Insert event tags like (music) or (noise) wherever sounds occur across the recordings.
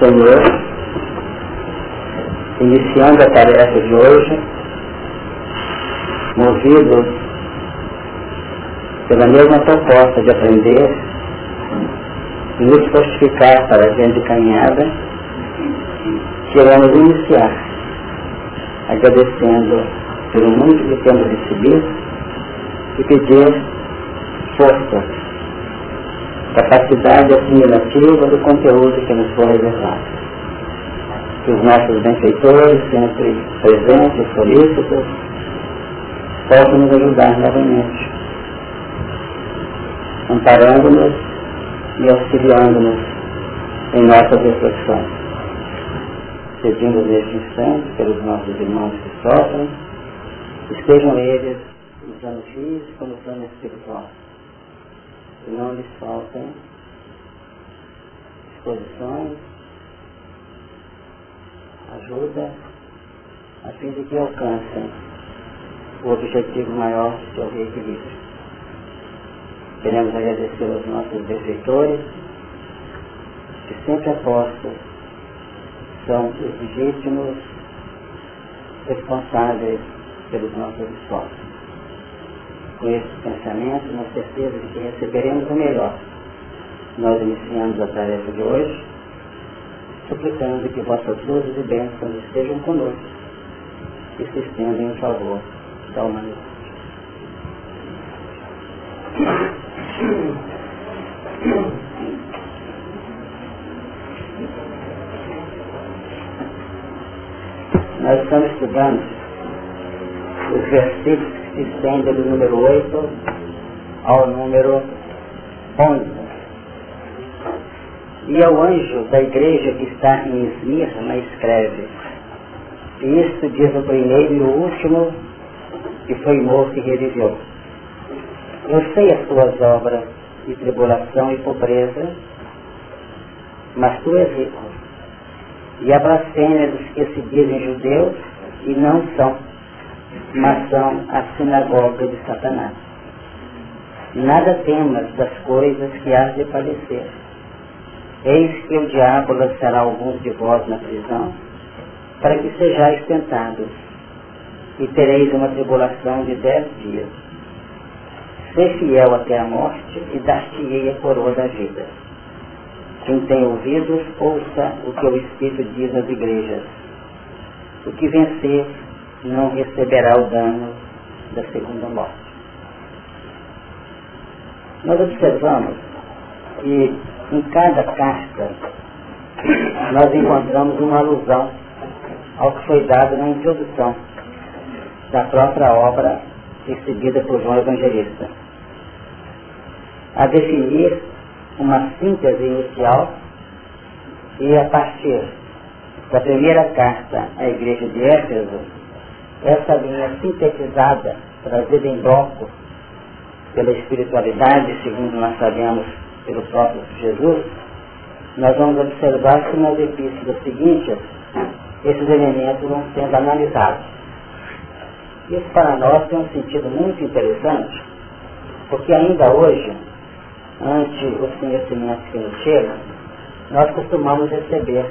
Senhor, iniciando a tarefa de hoje, movido pela mesma proposta de aprender e nos fortificar para a gente caminhada, queremos iniciar agradecendo pelo muito que temos recebido e pedir força, capacidade assimilativa do conteúdo que nos foi reservado. Que os nossos benfeitores, sempre presentes, solícitos, possam nos ajudar novamente, amparando-nos e auxiliando-nos em nossas reflexões. Pedimos neste instante pelos nossos irmãos que sofrem, estejam eles no plano físico, no plano espiritual. Não lhes faltem disposições, ajuda, a fim de que alcancem o objetivo maior que é o reequilíbrio. Queremos agradecer aos nossos benfeitores, que sempre apostos são os legítimos responsáveis pelos nossos esforços. Com esse pensamento, na certeza de que receberemos o melhor, nós iniciamos a tarefa de hoje, suplicando que vossas luzes e bênçãos estejam conosco e se estendam em favor da humanidade. Nós estamos estudando os versículos se estendem do número 8 ao número 11. E ao anjo da igreja que está em Esmirna escreve, e isto diz o primeiro e o último, que foi morto e reviveu. Eu sei as tuas obras de tribulação e pobreza, mas tu és rico. E a blasfêmia dos que se dizem judeus e não são, mas são a sinagoga de Satanás. Nada temas das coisas que hás de padecer. Eis que o diabo lançará alguns de vós na prisão, para que sejais tentados, e tereis uma tribulação de dez dias. Ser fiel até a morte e dar-te-ei a coroa da vida. Quem tem ouvidos, ouça o que o Espírito diz às igrejas. O que vencer não receberá o dano da segunda morte. Nós observamos que em cada carta nós encontramos uma alusão ao que foi dado na introdução da própria obra recebida por João Evangelista. A definir uma síntese inicial e a partir da primeira carta à igreja de Éfeso, essa linha sintetizada, trazida em bloco pela espiritualidade, segundo nós sabemos pelo próprio Jesus, nós vamos observar que nas epístolas seguintes esses elementos vão sendo analisados. Isso para nós tem um sentido muito interessante, porque ainda hoje, ante os conhecimentos que nos chegam, nós costumamos receber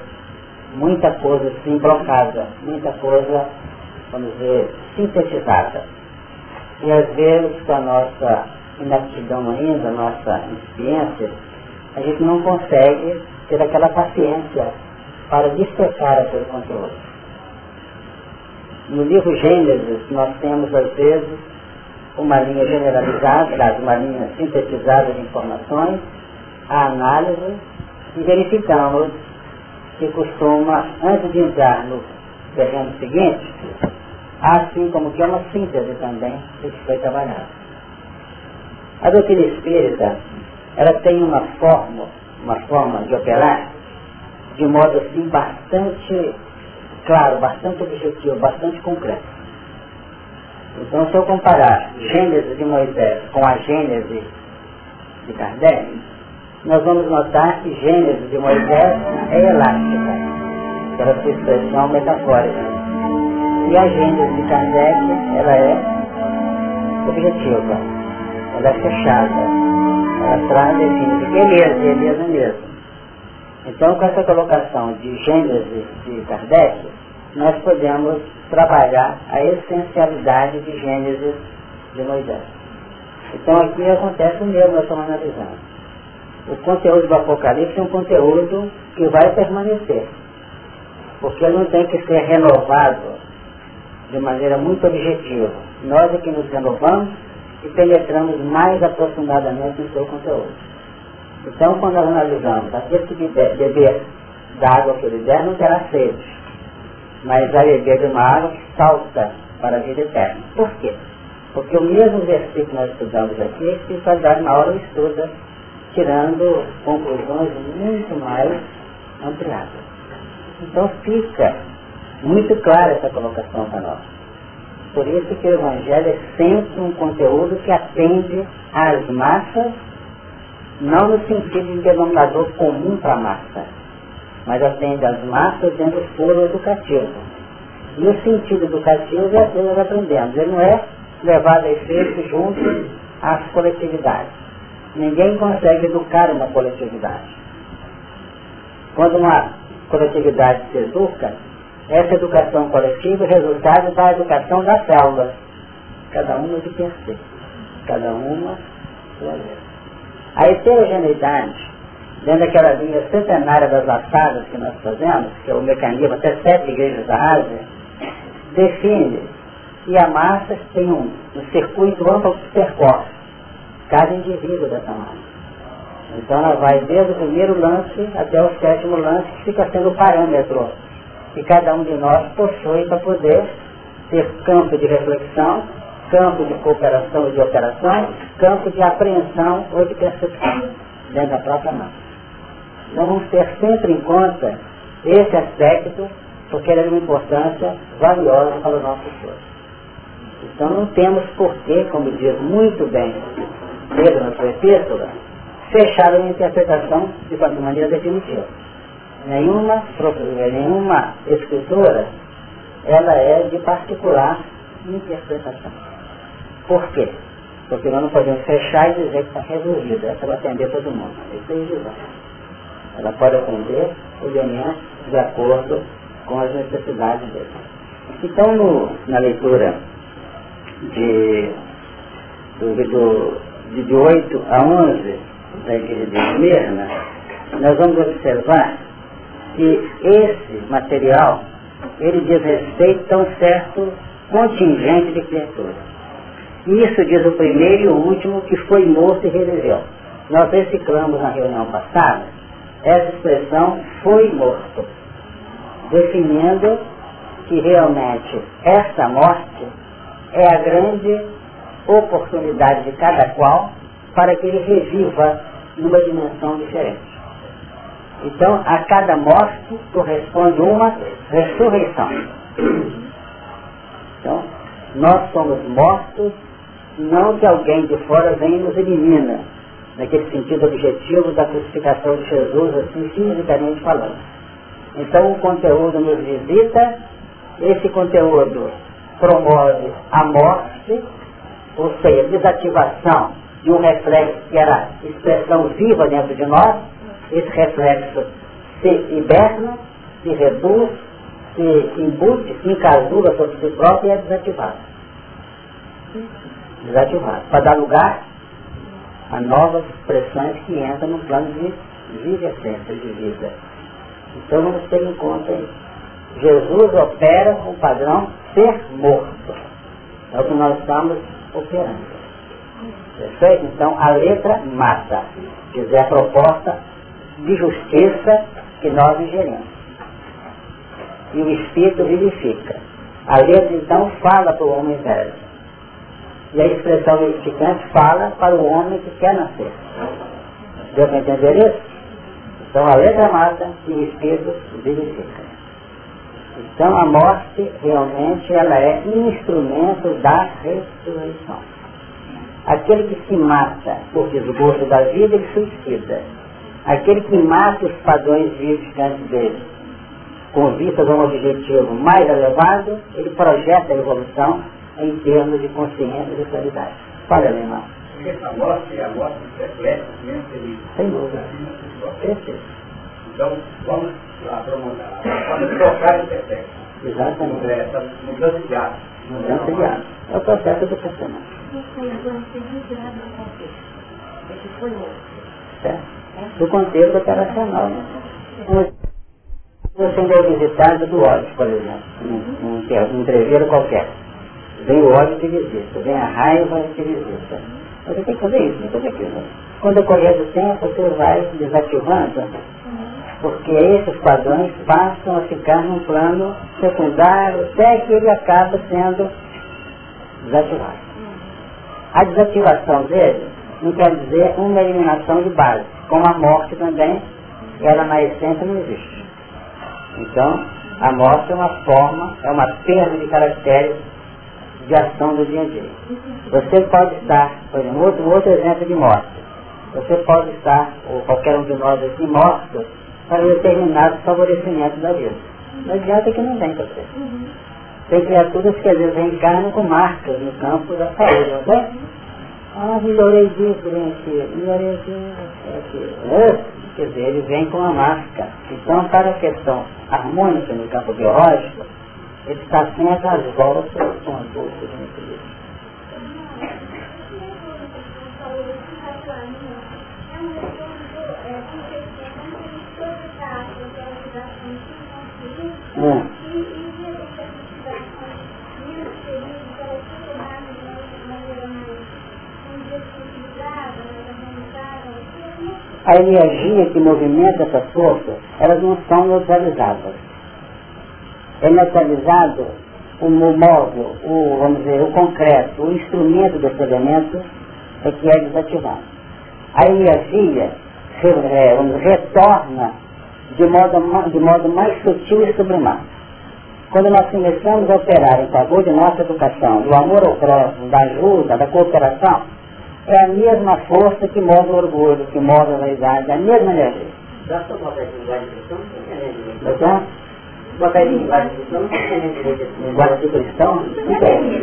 muita coisa assim blocada, muita coisa, vamos dizer, sintetizada. E às vezes com a nossa inaptidão ainda, a nossa experiência, a gente não consegue ter aquela paciência para dispersar aquele conteúdo. No livro Gênesis, nós temos, às vezes, uma linha generalizada, uma linha sintetizada de informações, a análise, e verificamos que costuma, antes de entrar no terreno seguinte, assim como que é uma síntese também que foi trabalhado. A doutrina espírita, ela tem uma forma, uma forma de operar de modo assim bastante claro, bastante objetivo, bastante concreto. Então se eu comparar Gênesis de Moisés com a Gênesis de Kardec, nós vamos notar que Gênesis de Moisés é elástica, pela sua expressão metafórica. E a Gênesis de Kardec, ela é objetiva, ela é fechada, ela traz define que é mesmo, é mesmo, é mesmo. Então, com essa colocação de Gênesis de Kardec, nós podemos trabalhar a essencialidade de Gênesis de Moisés. Então, aqui acontece o mesmo, nós estamos analisando. O conteúdo do Apocalipse é um conteúdo que vai permanecer, porque ele não tem que ser renovado de maneira muito objetiva. Nós é que nos renovamos e penetramos mais aprofundadamente no seu conteúdo. Então, quando nós analisamos aquele que beber da água que ele der, não terá sede, mas vai beber de uma água que salta para a vida eterna. Por quê? Porque o mesmo versículo que nós estudamos aqui, a espiritualidade na hora estuda, tirando conclusões muito mais ampliadas. Então fica muito clara essa colocação para nós. Por isso que o Evangelho é sempre um conteúdo que atende às massas, não no sentido de denominador comum para a massa, mas atende às massas dentro do foro educativo. E o sentido educativo é que nós aprendemos. Ele não é levado a efeito junto às coletividades. Ninguém consegue educar uma coletividade. Quando uma coletividade se educa, essa educação coletiva é resultado da educação das células, cada uma de per si, cada uma sua vez. A heterogeneidade, dentro daquela linha centenária das laçadas que nós fazemos, que é o mecanismo até sete igrejas da Ásia, define. Que a massa tem um, um circuito amplo que percorre cada indivíduo dessa massa. Então ela vai desde o primeiro lance até o sétimo lance, que fica sendo o parâmetro que cada um de nós possui para poder ter campo de reflexão, campo de cooperação e de operação, campo de apreensão ou de percepção dentro da própria massa. Então vamos ter sempre em conta esse aspecto, porque ele é de uma importância valiosa para o nosso ser. Então não temos porquê, como diz muito bem Pedro na sua epístola, fechar a interpretação de maneira definitiva nenhuma, nenhuma escritura, ela é de particular interpretação. Por quê? Porque nós não podemos fechar e dizer que está resolvida. Essa vai atender todo mundo. É. Ela pode atender elementos de acordo com as necessidades dele. Então, no, na leitura de, do, do, de, de 8 a 11 da igreja de Esmirna, nós vamos observar que esse material ele diz respeito a um certo contingente de criaturas. Isso diz o primeiro e o último que foi morto e reviveu. Nós reciclamos na reunião passada essa expressão foi morto, definindo que realmente esta morte é a grande oportunidade de cada qual para que ele reviva numa dimensão diferente. Então, a cada morte corresponde uma ressurreição. Então, nós somos mortos, não que alguém de fora venha nos elimina, naquele sentido objetivo da crucificação de Jesus, assim, fisicamente falando. Então, o conteúdo nos visita, esse conteúdo promove a morte, ou seja, a desativação de um reflexo que era expressão viva dentro de nós, esse reflexo se hiberna, se reduz, se embute, se encasula sobre si próprio e é desativado. Desativado. Para dar lugar a novas expressões que entram no plano de vida essência, de vida. Então conta isso. Jesus opera o padrão ser morto. É o que nós estamos operando. Perfeito? Então a letra mata. Quer dizer, a proposta de justiça que nós ingerimos. E o Espírito vivifica. A letra então fala para o homem velho. E a expressão vivificante fala para o homem que quer nascer. Deu para entender isso? Então a letra mata e o Espírito vivifica. Então a morte realmente ela é instrumento da ressurreição. Aquele que se mata por desgosto da vida, ele suicida aquele que mata os padrões vivificantes dele, com vistas a um objetivo mais elevado, ele projeta a evolução em termos de consciência e de qualidade. Fala, meu irmão. Porque essa morte é a morte reflete mesmo Sem dúvida. Perfeito. Então, vamos trocar o perfeito. Exatamente. Essa mudança de ato. Mudança de ato. É o processo do personagem. Do contexto operacional. Você ainda é visitado do ódio, por exemplo, um, um, um treveiro qualquer. Vem o ódio te visita, vem a raiva te visita. Você tem que fazer isso, tem que fazer aquilo. Quando ocorrer do tempo, você vai desativando, porque esses padrões passam a ficar num plano secundário até que ele acaba sendo desativado. A desativação dele não quer dizer uma eliminação de base, como a morte também, ela na essência não existe. Então, a morte é uma forma, é uma perda de caracteres de ação do dia a dia. Você pode estar, por exemplo, outro, outro exemplo de morte. Você pode estar, ou qualquer um de nós aqui, morto para determinado favorecimento da vida. Não adianta que não vem para você. Tem criaturas que às vezes reencarnam com marcas no campo da saúde, não é? Ah, melhorei disso, aqui, melhorei aqui. É, quer dizer, ele vem com uma marca. Então, para a questão harmônica no campo biológico, ele está sempre às voltas com a bolsa de equilíbrio. Hum. A energia que movimenta essas forças, elas não são neutralizadas é neutralizado o móvel, o, vamos dizer, o concreto, o instrumento desse elemento é que é desativado. A energia é, vamos, retorna de modo, de modo mais sutil e sublimado. Quando nós começamos a operar em favor de nossa educação, do amor ao próximo, da ajuda, da cooperação, é a mesma força que move o orgulho, que move a vaidade, é a mesma energia. Estou botar ele em guarda cristão, não tem direito em guarda de cristão, não tem.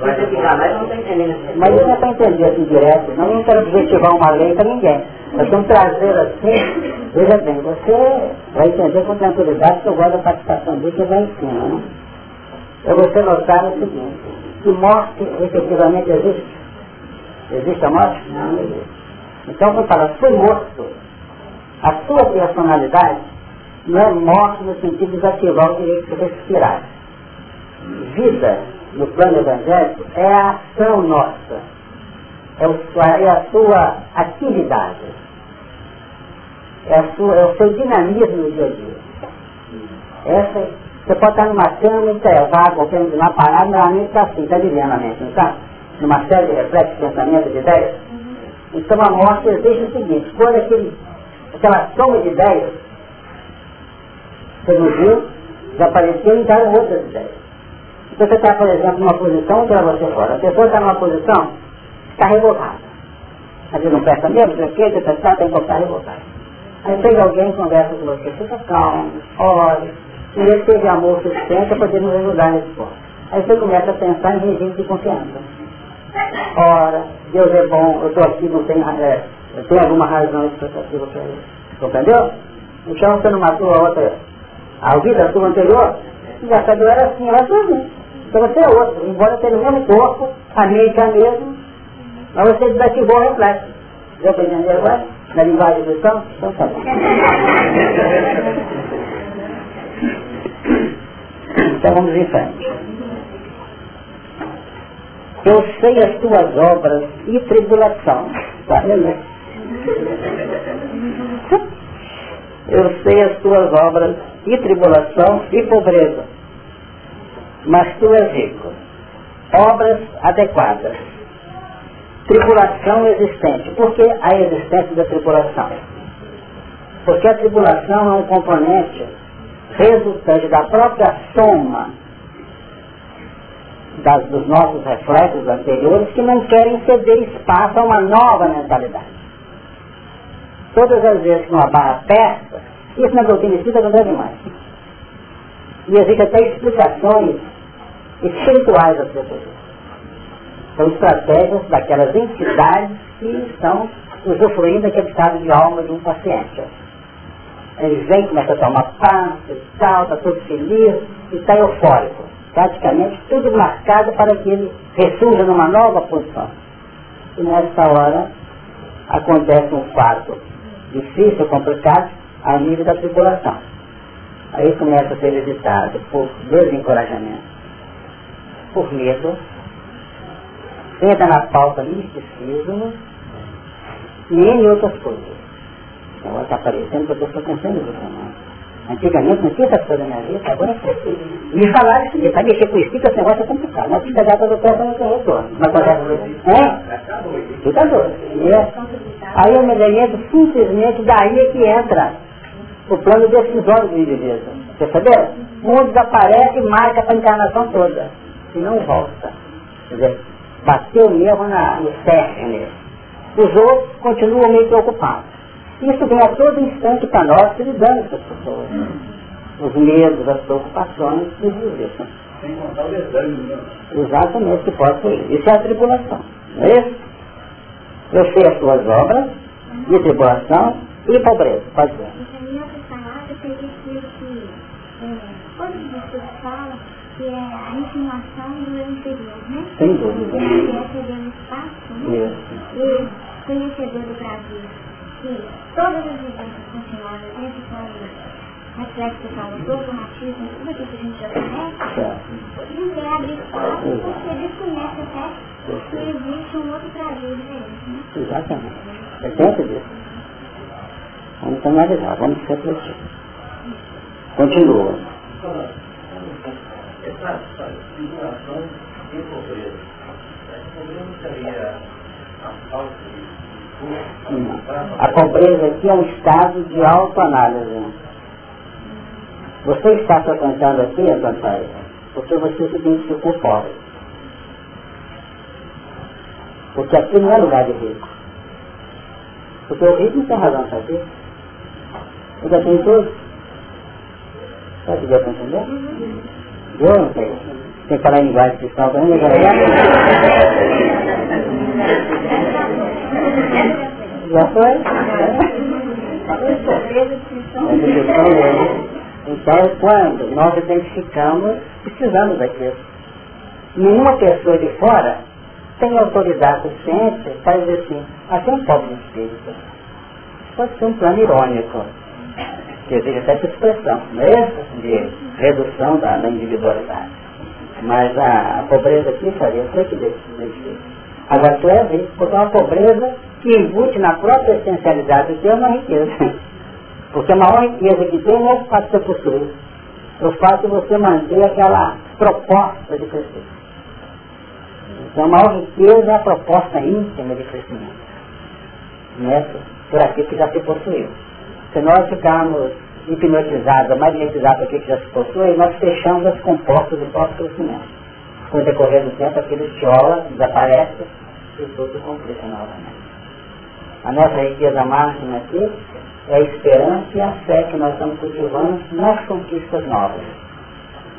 Mas isso não é para entender assim direto, não, não quero objetivar uma lei para ninguém. Nós vamos trazer assim, veja bem, você vai entender com tranquilidade que eu gosto da participação disso e vai em cima, né? É você notar o seguinte, que morte efetivamente existe. Existe a morte? Não existe. Então, quando fala, morto, a sua personalidade não é morte no sentido de desativar o direito de respirar. Vida, no plano evangélico, é a ação nossa, é, é a sua atividade, é, sua, é o seu dinamismo no dia a dia. Essa, você pode estar numa cama e ter vaga, ou de uma parada, normalmente está assim, está vivendo a mente, não está? Numa série de reflexos, pensamentos, de ideias. Então a morte exige o seguinte, quando aquele, aquela soma de ideias seduziu, desapareceu e entraram outras ideias. Então você está, por exemplo, numa posição, tira você fora. A pessoa está numa posição, está revoltada. Às vezes não presta mesmo, porque que, você está, tem que estar revoltada. Aí chega alguém conversa com você, fica calmo, olha, e ele teve amor suficiente para poder nos ajudar nesse ponto. Aí você começa a pensar em regime de confiança. Ora, Deus é bom, eu estou aqui, não tenho, é, tenho alguma razão explicativa para isso. Compreendeu? Então você não matou a outra a vida sua anterior, já sabia era assim, era tudo. Então você é outro, embora tenha o mesmo corpo, a mente é a mesma, mas você desativou o reflexo. Deu para entender agora? Na linguagem do som? Então tá bom. (laughs) Então vamos em frente. Eu sei as tuas obras e tribulação. Tá vendo? Eu sei as tuas obras e tribulação e pobreza. Mas tu és rico. Obras adequadas. Tribulação existente. Por que a existência da tribulação? Porque a tribulação é um componente resultante da própria soma das, dos nossos reflexos anteriores que não querem ceder espaço a uma nova mentalidade. Todas as vezes que uma barra aperta, isso na doutrina espírita não deve mais. E existem até explicações espirituais das pessoas. São estratégias daquelas entidades que estão usufruindo daquele estado de alma de um paciente. Ele vem, começa a tomar passo tal, está todo feliz e está eufórico. Praticamente tudo marcado para que ele ressurja numa nova posição. E nessa hora acontece um fato difícil, complicado, a nível da tribulação. Aí começa a ser evitado por desencorajamento, por medo, entra na pauta misticismo e em outras coisas. Agora está aparecendo que eu estou pensando nisso, não. Antigamente não tinha essas coisas na minha vida, agora é Me falaram isso, para mexer com isso, que esse negócio é complicado. Mas se pegar toda peça não tem retorno. Mas quando é? Fica doido. É. Aí eu me lembro simplesmente daí é que entra o plano decisório do indivíduo. Percebeu? O mundo desaparece e marca para a encarnação toda. E não volta. Quer dizer, bateu mesmo na, no cerne. Os outros continuam meio preocupados. Isso vem a todo instante para nós, lidando com as pessoas. Os medos, as preocupações, tudo isso. Sem contar o desânimo. Né? Exatamente, que pode ser. Isso é a tribulação. Não é isso? Eu sei as suas obras, de tribulação e pobreza. Pode ser. Em tem que quando Jesus fala que é a insinuação do eu interior, né? Sem dúvida. Que é ceder espaço, né? Isso. E conhecedor do Brasil que todas as vivências continuadas dentro do reflexo que fala do dogmatismo, tudo aquilo que a gente já conhece, não quer abrir espaço porque desconhece até que existe um outro Brasil diferente. Né? Exatamente. É dentro disso. Vamos analisar, vamos refletir. Continua. Essa situação de pobreza, a pobreza seria a falta a pobreza aqui é um estado de autoanálise. Você está frequentando aqui, Antônio porque você se identificou pobre. Porque aqui não é lugar de rico. Porque o rico não tem razão de aqui. Ele já tem tudo. Sabe que deu para entender? Deu, não sei. Tem que falar em linguagem cristã também, né? (laughs) Já foi? Então, quando nós identificamos, precisamos daquilo. Nenhuma pessoa de fora tem autoridade suficiente para dizer assim, aqui é um pobre espírito. Pode ser um plano irônico, que exige até essa expressão, não é isso? De redução da, da individualidade. Mas a, a pobreza aqui faria o que desse Agora tu é rico, porque é uma pobreza que embute na própria essencialidade do que é uma riqueza. Porque a maior riqueza que tem é o fato de você possuir. O fato de você manter aquela proposta de crescer. Então a maior riqueza é a proposta íntima de crescimento. Nessa, por aquilo que já se possuiu. Se nós ficarmos hipnotizados, magnetizados por aquilo que já se possui, nós fechamos as comportas do próprio crescimento com o decorrer do tempo, aquilo tiola, desaparece e tudo complica novamente. A nossa riqueza máxima aqui é a esperança e a fé que nós estamos cultivando nas conquistas novas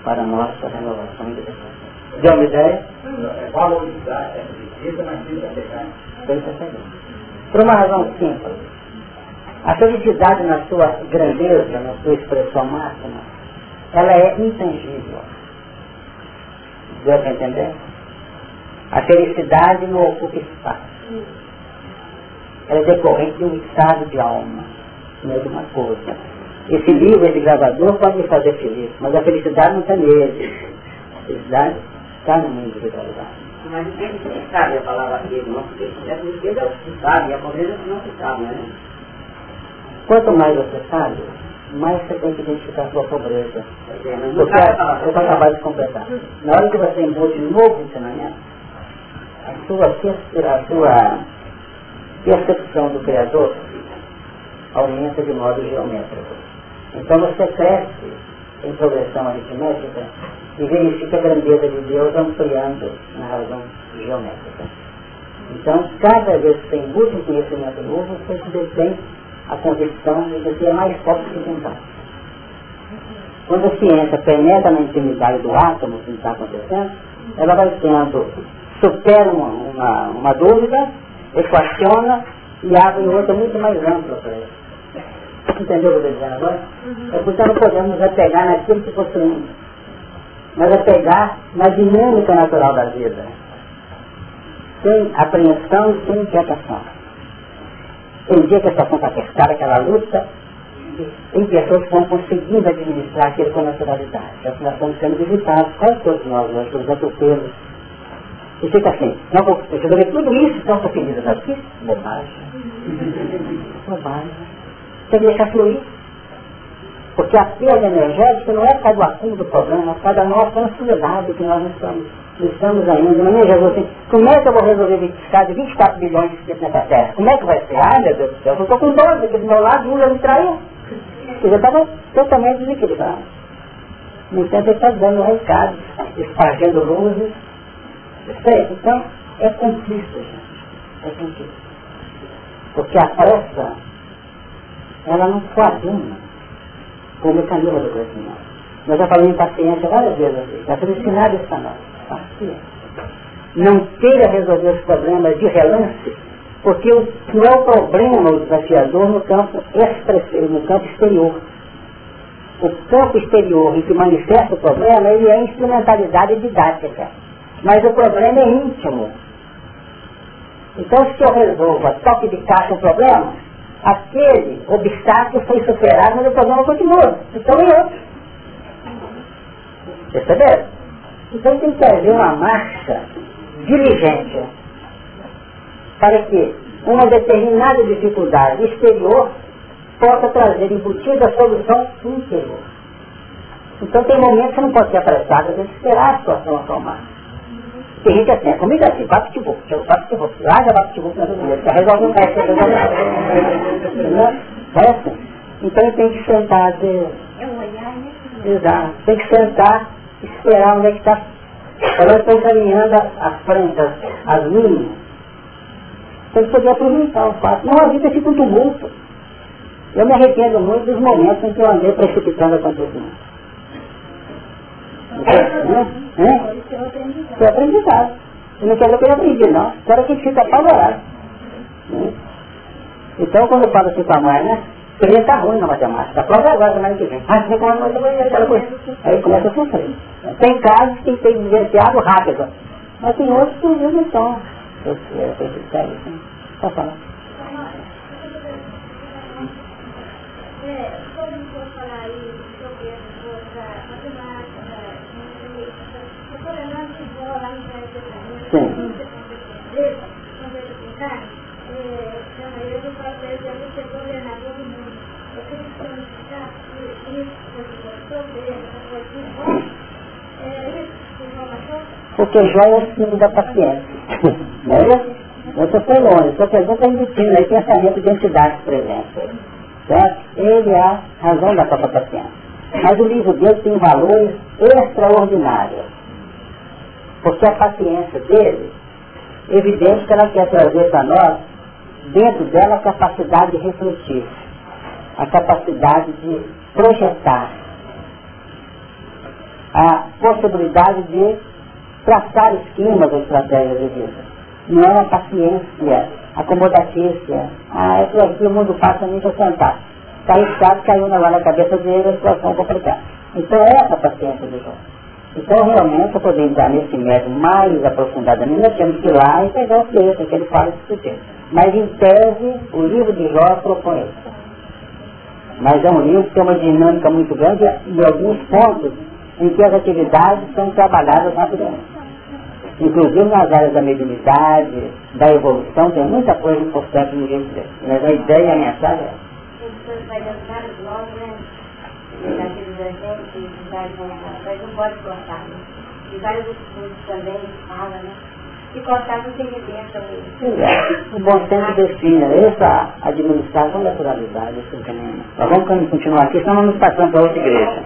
para a nossa renovação e libertação. Deu uma ideia? É valorizar essa riqueza, mas sem pecar. Por uma razão simples. A felicidade na sua grandeza, na sua expressão máxima, ela é intangível. Deu para entender? A felicidade não ocupa espaço. Ela é decorrente de um estado de alma, não é de uma coisa. Esse livro, esse gravador pode me fazer feliz, mas a felicidade não está nele. A felicidade está no mundo individualidade. Mas se sabe a palavra aqui, não, porque a felicidade é o que sabe, a pobreza não se sabe, né? Quanto mais você sabe, mais você tem que identificar a sua pobreza. Porque eu vou acabar de completar. Na hora que você embute um novo ensinamento, a sua, a sua percepção do Criador aumenta de modo geométrico. Então você cresce em progressão aritmética e verifica a grandeza de Deus ampliando na razão geométrica. Então, cada vez que você embute um conhecimento novo, você tem a convicção de que é mais forte que tentar. Quando a ciência penetra na intimidade do átomo, que está acontecendo, ela vai tendo, supera uma, uma, uma dúvida, equaciona e abrem outra muito mais ampla para ele. Entendeu o que eu estou dizendo agora? É porque não podemos apegar naquilo que possuímos, mas apegar na dinâmica natural da vida, sem apreensão e sem inquietação. Tem dia que a situação está apertada, aquela luta, tem pessoas que vão conseguindo administrar aquilo com naturalidade. Nós estamos sendo visitados, quase todos nós, nós somos atropelos. E fica assim, não vou resolver tudo isso, então estou feliz aqui. Bobagem. (laughs) Bobagem. Tem que deixar fluir. Porque a perda energética não é causa do acúmulo do problema, é causa da nossa ansiedade que nós não estamos, estamos ainda. Não é Jesus assim, como é que eu vou resolver 25, 24 bilhões de espíritos nessa terra? Como é que vai ser? Ai meu Deus do céu, eu estou com 12 aqui do meu lado, um já me traiu. Já estava totalmente desequilibrado. No entanto, ele está dando um recado, espargendo luzes. Então, é cumplício, gente. É cumplício. Porque a pressa, ela não coaduna com o mecanismo do crescimento. Nós já falamos em paciência várias vezes aqui. Está sendo ensinado isso para nós. Paciência. Não queira resolver os problemas de relance porque o, não é o problema o desafiador no campo expressivo, no campo exterior. O campo exterior em que manifesta o problema, ele é instrumentalidade didática. Mas o problema é íntimo. Então, se eu resolvo a toque de caixa o problema, aquele obstáculo foi superado, mas o problema continua. Então é outro. Perceberam? Então tem que haver uma marcha diligente para que uma determinada dificuldade exterior possa trazer embutida a solução interior. Então tem momentos que você não pode ser apressado, tem que esperar a situação acalmar. Tem gente assim, é comigo é assim, bate de boca, bate de boca, larga bate de boca na vida, já resolve um resto, resolve É assim. Então tem que sentar, de... É um olhar, né? Exato. Tem que sentar, esperar onde é que está. Elas estão caminhando às frente, as linhas, tem que poder aproveitar o fato. Não, a vida fica um tumulto. Eu me arrependo muito dos momentos em que eu andei precipitando acontecimentos. Né? Foi aprendizado. Eu não quero que eu aprendi, não. Quero que fique apavorado. Né? Então, quando eu falo assim com a mãe, né? Você está ruim na matemática. Prova agora semana que vem. Ah, você como aquela coisa. Aí começa a sofrer. Tem casos que tem vivenciado rápido. Mas tem outros que não estão eu quero acreditar isso. Pode falar. Sim. Porque Jó é o símbolo da paciência. (laughs) Né? Eu estou por longe, gente está embutindo aí pensamento de entidade presente. Certo? Ele é a razão da própria paciência. Mas o livro dele tem valores extraordinários. Porque a paciência dele, evidente que ela quer trazer para nós, dentro dela, a capacidade de refletir, a capacidade de projetar, a possibilidade de traçar esquemas ou estratégias de vida não é uma paciência acomodatícia. Ah, é que aqui o mundo passa nem para sentar. Caiu chato, caiu na, na cabeça dele, a situação complicada. Então é essa a paciência do João. Então realmente, para poder entrar nesse método mais aprofundadamente, nós temos que ir lá e pegar o texto que ele fala desse texto. Mas em tese, o livro de Jó propõe isso. Mas é um livro que tem uma dinâmica muito grande e alguns pontos em que as atividades são trabalhadas rapidamente. Inclusive nas áreas da mediunidade, da evolução, tem muita coisa importante no livro dele. Mas a ideia a mensagem é. Né? Né? E né? Se cortar não tem evidência mesmo. O bom senso define essa administração com naturalidade. Nós vamos continuar aqui, senão vamos passando para outra igreja.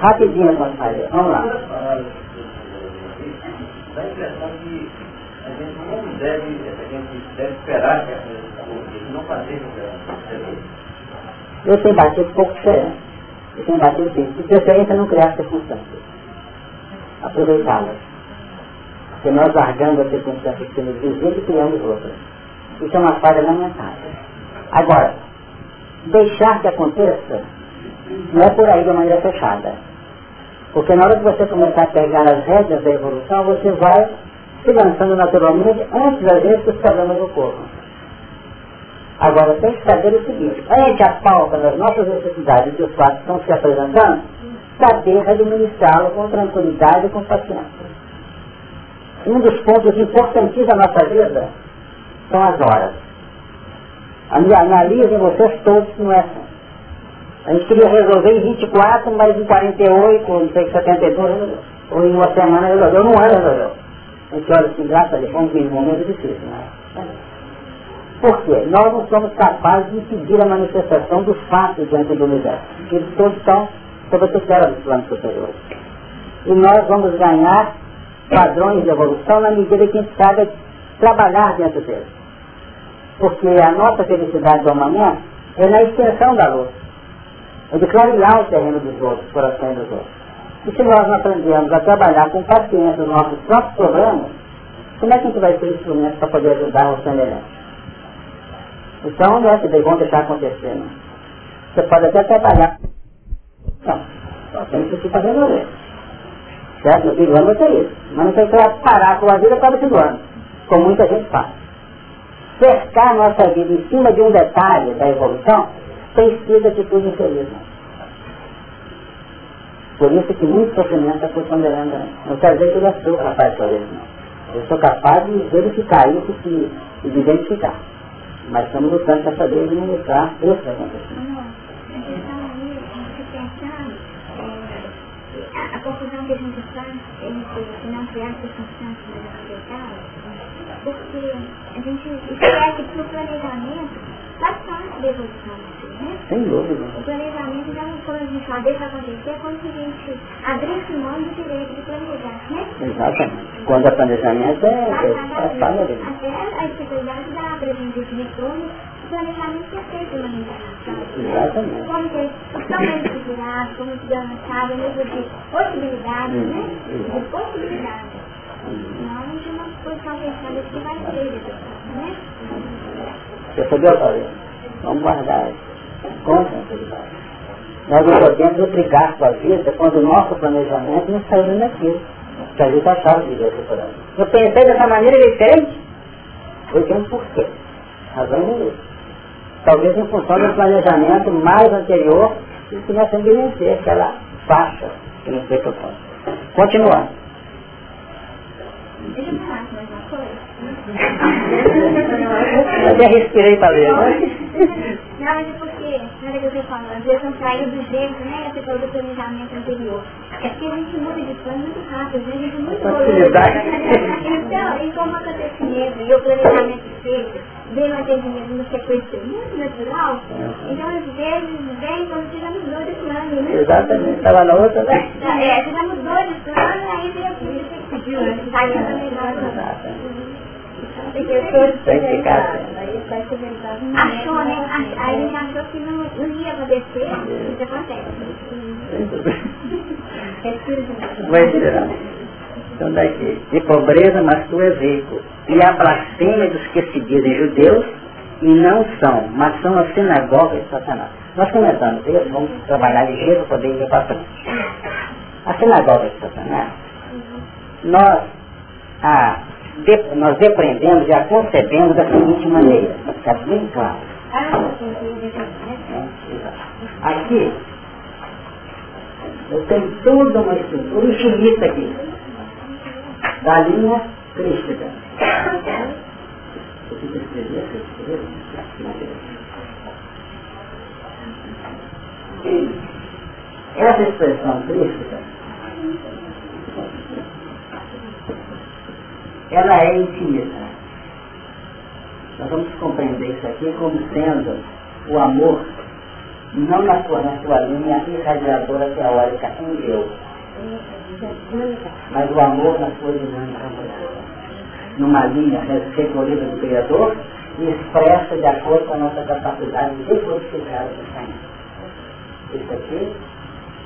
Rapidinho, vamos lá dá a impressão que a gente não deve, a gente deve esperar que a coisa aconteça, não fazer o que Eu tenho batido um pouco diferente. Eu tenho batido assim, de preferência não criar circunstâncias. Aproveitá-las. Porque nós largando as circunstâncias que nos dizem e criamos outras. Isso é uma falha lamentável. Agora, deixar que aconteça não é por aí de maneira fechada. Porque na hora que você começar a pegar as rédeas da evolução, você vai se lançando naturalmente antes das vezes que os problemas ocorram. Agora, tem que saber o seguinte, ante a falta das nossas necessidades e dos fatos que estão se apresentando, saber administrá-lo com tranquilidade e com paciência. Um dos pontos importantíssimos da nossa vida são as horas. Analisem vocês todos não é assim. A gente queria resolver em 24, mas em 48, ou não sei, 72, ou em uma semana resolveu, não é resolveu. A gente olha assim, graças a Deus, foi um momento difícil, né? Por quê? Nós não somos capazes de impedir a manifestação dos fatos diante do universo. Eles todos estão sob a tutela dos planos superiores. E nós vamos ganhar padrões de evolução na medida que a gente sabe trabalhar dentro deles. Porque a nossa felicidade do amanhã é na extensão da luz. É de clarear o terreno dos outros, o coração dos outros. E se nós não aprendemos a trabalhar com paciência os nossos próprios problemas, como é que a gente vai ter instrumentos para poder ajudar o semelhante? Então não é que vão deixar acontecer, não. Você pode até trabalhar. Não, só tem que para resolver. Certo? Ano vai ter isso. Mas não tem que parar com a vida para o do ano, como muita gente faz. Cercar nossa vida em cima de um detalhe da evolução tem sido atitude infeliz. Por isso que muito sofrimento está ponderando. Não quer dizer que eu já sou capaz de fazer isso, não. Eu sou capaz de verificar isso e de identificar. Mas estamos lutando para saber administrar esse acontecimento. A confusão que a gente faz não mais aproveitadas, porque a gente esquece que o planejamento faz parte da evolução. Sem dúvida. O planejamento, já, quando a gente deixa acontecer, é como se a gente abrisse mão do direito de planejar, né? Exatamente. Quando é planejamento é, é, é falha dele. Até a dificuldade da presença de retorno, o planejamento é feito uma reencarnação. Exatamente. Como ter totalmente estruturado, como se lançado, nível de possibilidades, né? De possibilidades. Não de uma posição pensada que vai ter, né? Percebeu, Paulinho? Vamos guardar com tranquilidade. Nós não podemos brigar com a vida quando o nosso planejamento não saiu daquilo. Que a gente achava que devia ser Eu pensei dessa maneira diferente, porque um porquê. Razão nenhuma. Talvez em função do planejamento mais anterior e que nós temos que vencer aquela faixa que não foi proposta. Continuando. Deixa eu falar mais uma coisa. Eu até respirei para ler, né? Não, mas é porque, na hora que eu estou falando, às vezes não saiu do jeito, né? Você falou do planejamento anterior. É porque a gente muda de plano muito rápido, né? A gente é muito Então, e como acontecimento e o planejamento feito, vem um atendimento numa sequência muito natural, então às vezes vem quando você já mudou de plano, né? Exatamente, estava na outra, né? É, você já mudou de plano, aí vem a polícia que pediu, né? Sai a planejamento. Tem que ficar Achou, né? Aí a gente achou que não, não ia acontecer, isso acontece. Vai tirar. Então de pobreza, mas tu és rico. E a blasfêmia dos que se dizem judeus e não são, mas são a sinagoga de Satanás. Nós comentamos isso, vamos trabalhar ligeiro para poder ir para frente. A sinagoga de Satanás, nós, a de, nós depreendemos e a concebemos da seguinte maneira. Está bem claro. Aqui, eu tenho toda uma estrutura infinita aqui. Da linha crística. Essa expressão crística ela é infinita. Nós vamos compreender isso aqui como sendo o amor, não na sua, na sua linha irradiadora teórica em eu, mas o amor na sua dinâmica numa linha recolhida do Criador e expressa de acordo com a nossa capacidade de decodificar o pensamento. Isso aqui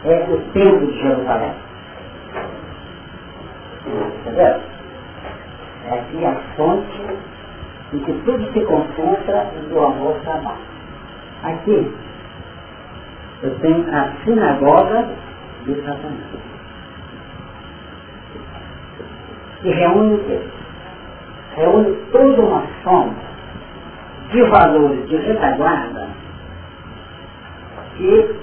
é o templo de Jerusalém. Entendeu? é aqui a fonte em que tudo se concentra do amor trabalho. Aqui, eu tenho a sinagoga de Satanás. Que reúne o? Reúne toda uma sombra de valores de retaguarda que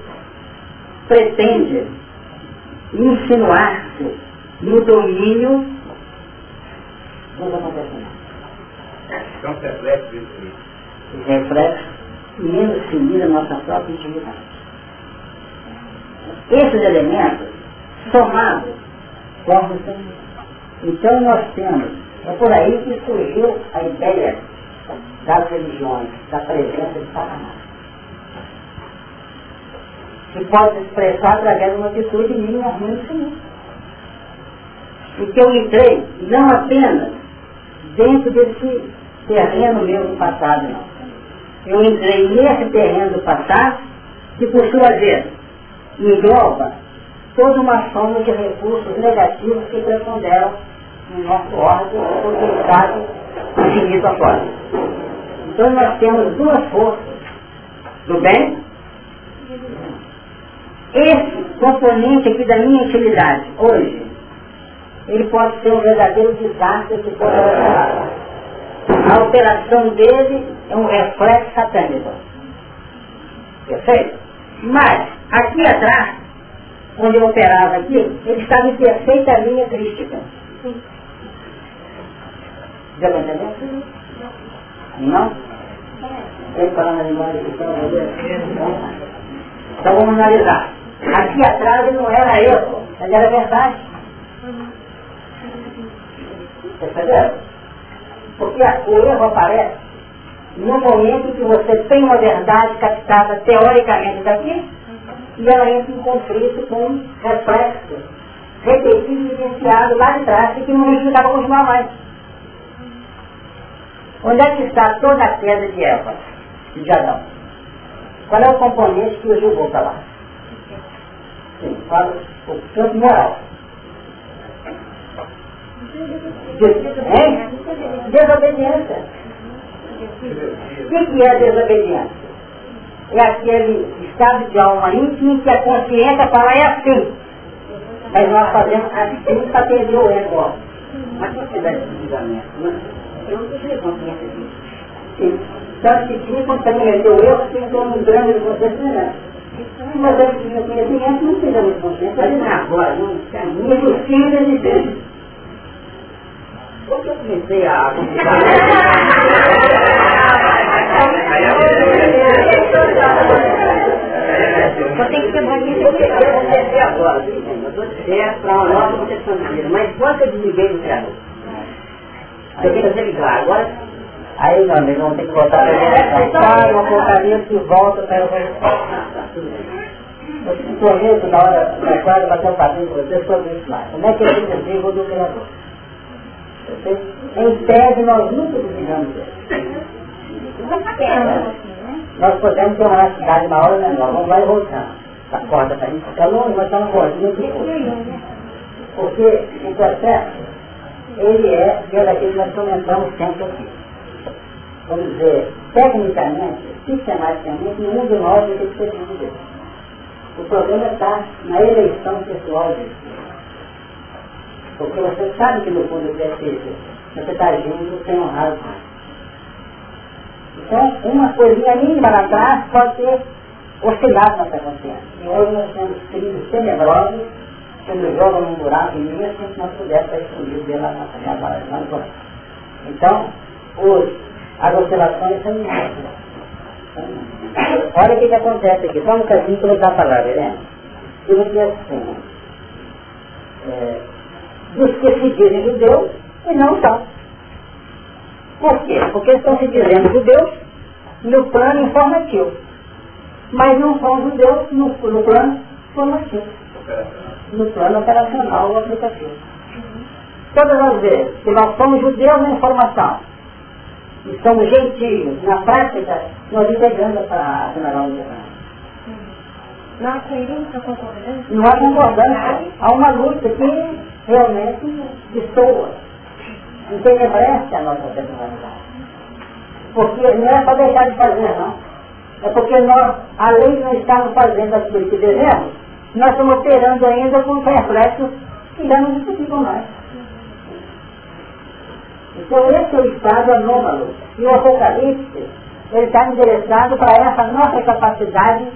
pretende insinuar-se no domínio dos acontecimentos. Então, reflexo isso. Reflexo menos seguir a nossa própria intimidade. Esses elementos, somados, formam Então nós temos, é por aí que surgiu a ideia das religiões, da presença de Satanás. Que pode expressar através de uma atitude minimamente sinistra. E que eu entrei não apenas dentro desse terreno meu do passado, não. Eu entrei nesse terreno do passado, que por sua vez engloba toda uma soma de recursos negativos que preponderam no nosso órgão organizado infinito afora. Então nós temos duas forças do bem. Esse componente aqui da minha intimidade, hoje, ele pode ser um verdadeiro desastre que pode operar. A operação dele é um reflexo satânico. Perfeito? Mas, aqui atrás, onde eu operava aqui, ele estava em perfeita linha crística. Já vai entender? Não? Tem falar na linguagem que Então vamos analisar. Aqui atrás não era erro, mas era verdade. Percebeu? Porque o erro aparece no momento que você tem uma verdade captada teoricamente daqui e ela entra em conflito com reflexos repetido e vivenciado lá de trás e que não justificava continuar mais. Onde é que está toda a queda de Eva, de Adão? Qual é o componente que o julgou para lá? Sim, fala o campo moral. Hein? Desobediência. O que, que é desobediência? É aquele estado de alma íntima que a consciência fala é assim. Mas nós fazemos assim para perder o ego. Mas se tivesse julgamento, consciência disso. Tanto que tinha quando também meteu o erro, tinha um grande de consciência Se você tinha conhecimento, não seja muito consciente, mas não agora, não. Muito simples de Deus. Porque eu comecei a Só tem que ter bonito aqui. Eu vou agora. Eu vou descer para uma nova vida. Mas quando eu desliguei do criador? Eu tenho que desligar. Agora, aí meu amigo, vamos ter que voltar para a Para uma porcaria que volta para o Eu te prometo na hora da quadra bater um papinho com você sobre isso lá. Como é que eu desligo do criador? Em tese, nós nunca desligamos ele. Nós podemos ter uma elasticidade maior ou menor, vamos lá e voltar. A corda para gente ficar longe, mas está uma cordinha que Porque o processo, ele é pelo aquilo que nós comentamos sempre aqui. Vamos dizer, tecnicamente, sistematicamente, nenhum de nós ter que ser Deus. O problema está na eleição pessoal dele. Porque você sabe que no fundo é feito. Você está agindo sem honrar o Pai. Então, uma coisinha mínima lá atrás pode ter oscilado nossa consciência. E hoje nós temos trilhos tenebrosos que nos jogam num buraco imenso sem que nós pudéssemos estar escondidos dentro da nossa casa. Então, hoje, as oscilações são imensas. Olha o que, que acontece aqui, só um bocadinho que eu vou dar a palavra, né? Eu dizer assim, é, dos que se dizem judeus e não são. Por quê? Porque estão se dizendo judeus no plano informativo, mas não são judeus no, no plano formativo, no plano operacional ou aplicativo. Todas as vezes que nós somos judeus na informação e somos gentios na prática, nós integramos a general de não há coerência, concordância? Não há concordância. Há uma luta que realmente destoa. Entenebrece a nossa personalidade. Porque não é para deixar de fazer, não. É porque nós, além de não estarmos fazendo aquilo que devemos, nós estamos operando ainda com reflexos que já não justificam mais. Então esse é o estado anômalo. E o Apocalipse, ele está endereçado para essa nossa capacidade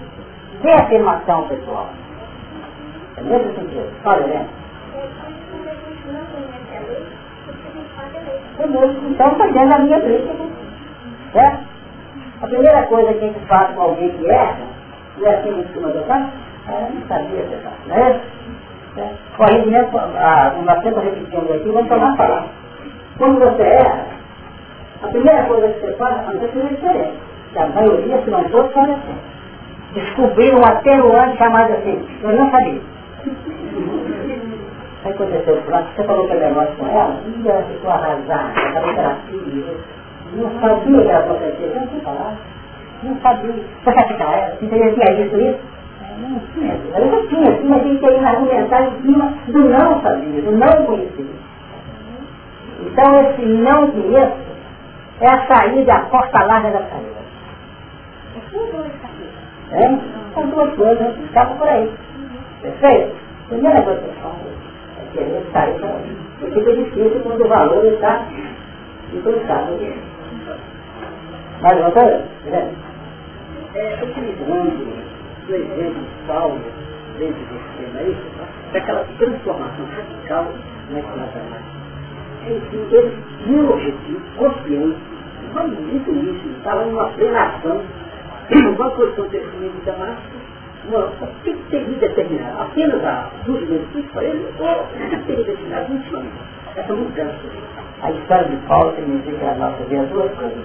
de afirmação pessoal. É nesse sentido. Olha, né? Então, fazendo a minha crítica. Certo? A primeira coisa que a gente faz com alguém que erra, não é assim em cima do campo, é, não sabia dessa, não é? É. Corrigimento, ah, nós sempre repetimos aqui, vamos tomar palavra. Quando você erra, a primeira coisa que você faz é fazer uma diferença. Que a maioria, se não todos, faz assim. Descobrir um atenuante chamado assim, eu não sabia. Aí aconteceu o prato, você falou que é negócio com ela, e ela ficou arrasada, ela terapia, não sabia que era profecia, não tinha falar. Não sabia. Você quer ficar ela? Você tinha visto isso? Não tinha. Tinha, gente que ia argumentar em cima do não sabia, do não conhecia. Então esse não conheço é a saída, a porta larga da saída. É? São duas coisas, ficava por aí. Perfeito? Primeira coisa que eu falo é querer sair daí. Porque fica difícil quando o valor está implantado. Mas voltando, é, utilizando o exemplo de Paulo dentro desse tema aí, daquela transformação radical na economia. Enfim, ele tinha um objetivo consciente, isso, estava numa plenação, uma posição definida de Damasco, uma, que teria determinado apenas a do Espírito para ele, ou teria determinado intimamente essa mudança. A história de Paulo significa a nossa vida. Duas coisas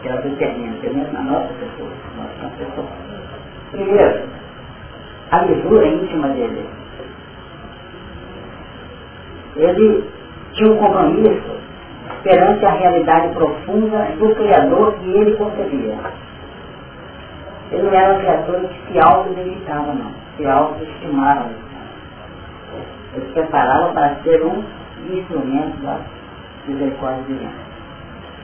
que ela determina, pelo menos na nossa pessoa, nossa pessoa. Primeiro, a lisura íntima dele. Ele tinha um compromisso perante a realidade profunda do Criador que ele concebia. Ele não era um criador que se auto-dedicava, não. Se auto-estimava. Ele se preparava para ser um instrumento da misericórdia divina.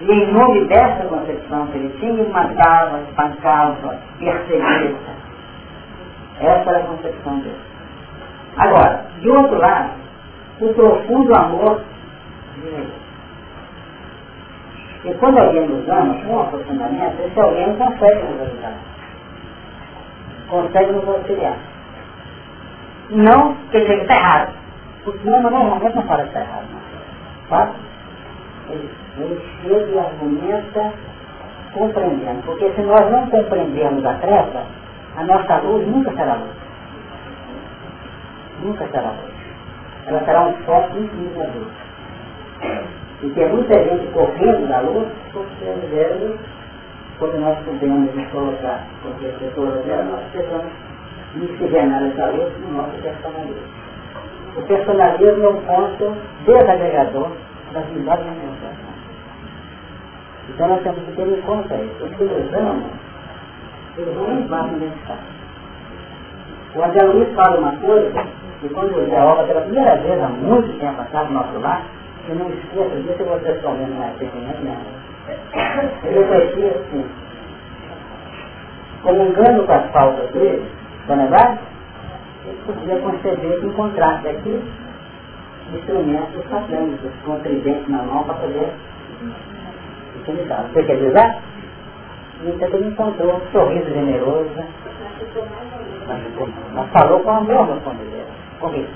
E em nome dessa concepção que ele tinha, ele matava, espancava, perseguia. Essa era a concepção dele. Agora, de outro lado, o profundo amor de Deus. E quando alguém nos ama com aprofundamento, esse alguém consegue nos ajudar. Consegue nos auxiliar. Não que está errado. Porque não, normalmente não fala que está errado. Não. Fato? Ele, ele chega e argumenta compreendendo. Porque se nós não compreendermos a treva, a nossa luz nunca será luz. Nunca será luz. Ela será um foco infinito da luz. E tem muita gente correndo da luz, vezes, quando nós podemos nos colocar porque as pessoas dela, nós precisamos miscigenar essa luz no nosso personalismo. O personalismo é um ponto desagregador das melhores manifestações. Então nós temos que ter em conta isso. Os que amam, eles não embarcam nesse caso. O André Luiz fala uma coisa, que quando eu a obra pela primeira vez, há muito tempo atrás, no nosso lar, eu não esqueço disso, eu vou ter somente mais tempo, né? Ele refletia assim, comungando com as faltas dele, não é verdade? Ele podia conceber que encontrasse aqui instrumentos satânicos, com o tridente na mão para poder utilizar. Você quer usar? Então ele encontrou um sorriso generoso, né? mas falou com amor no fundo dele, corrido.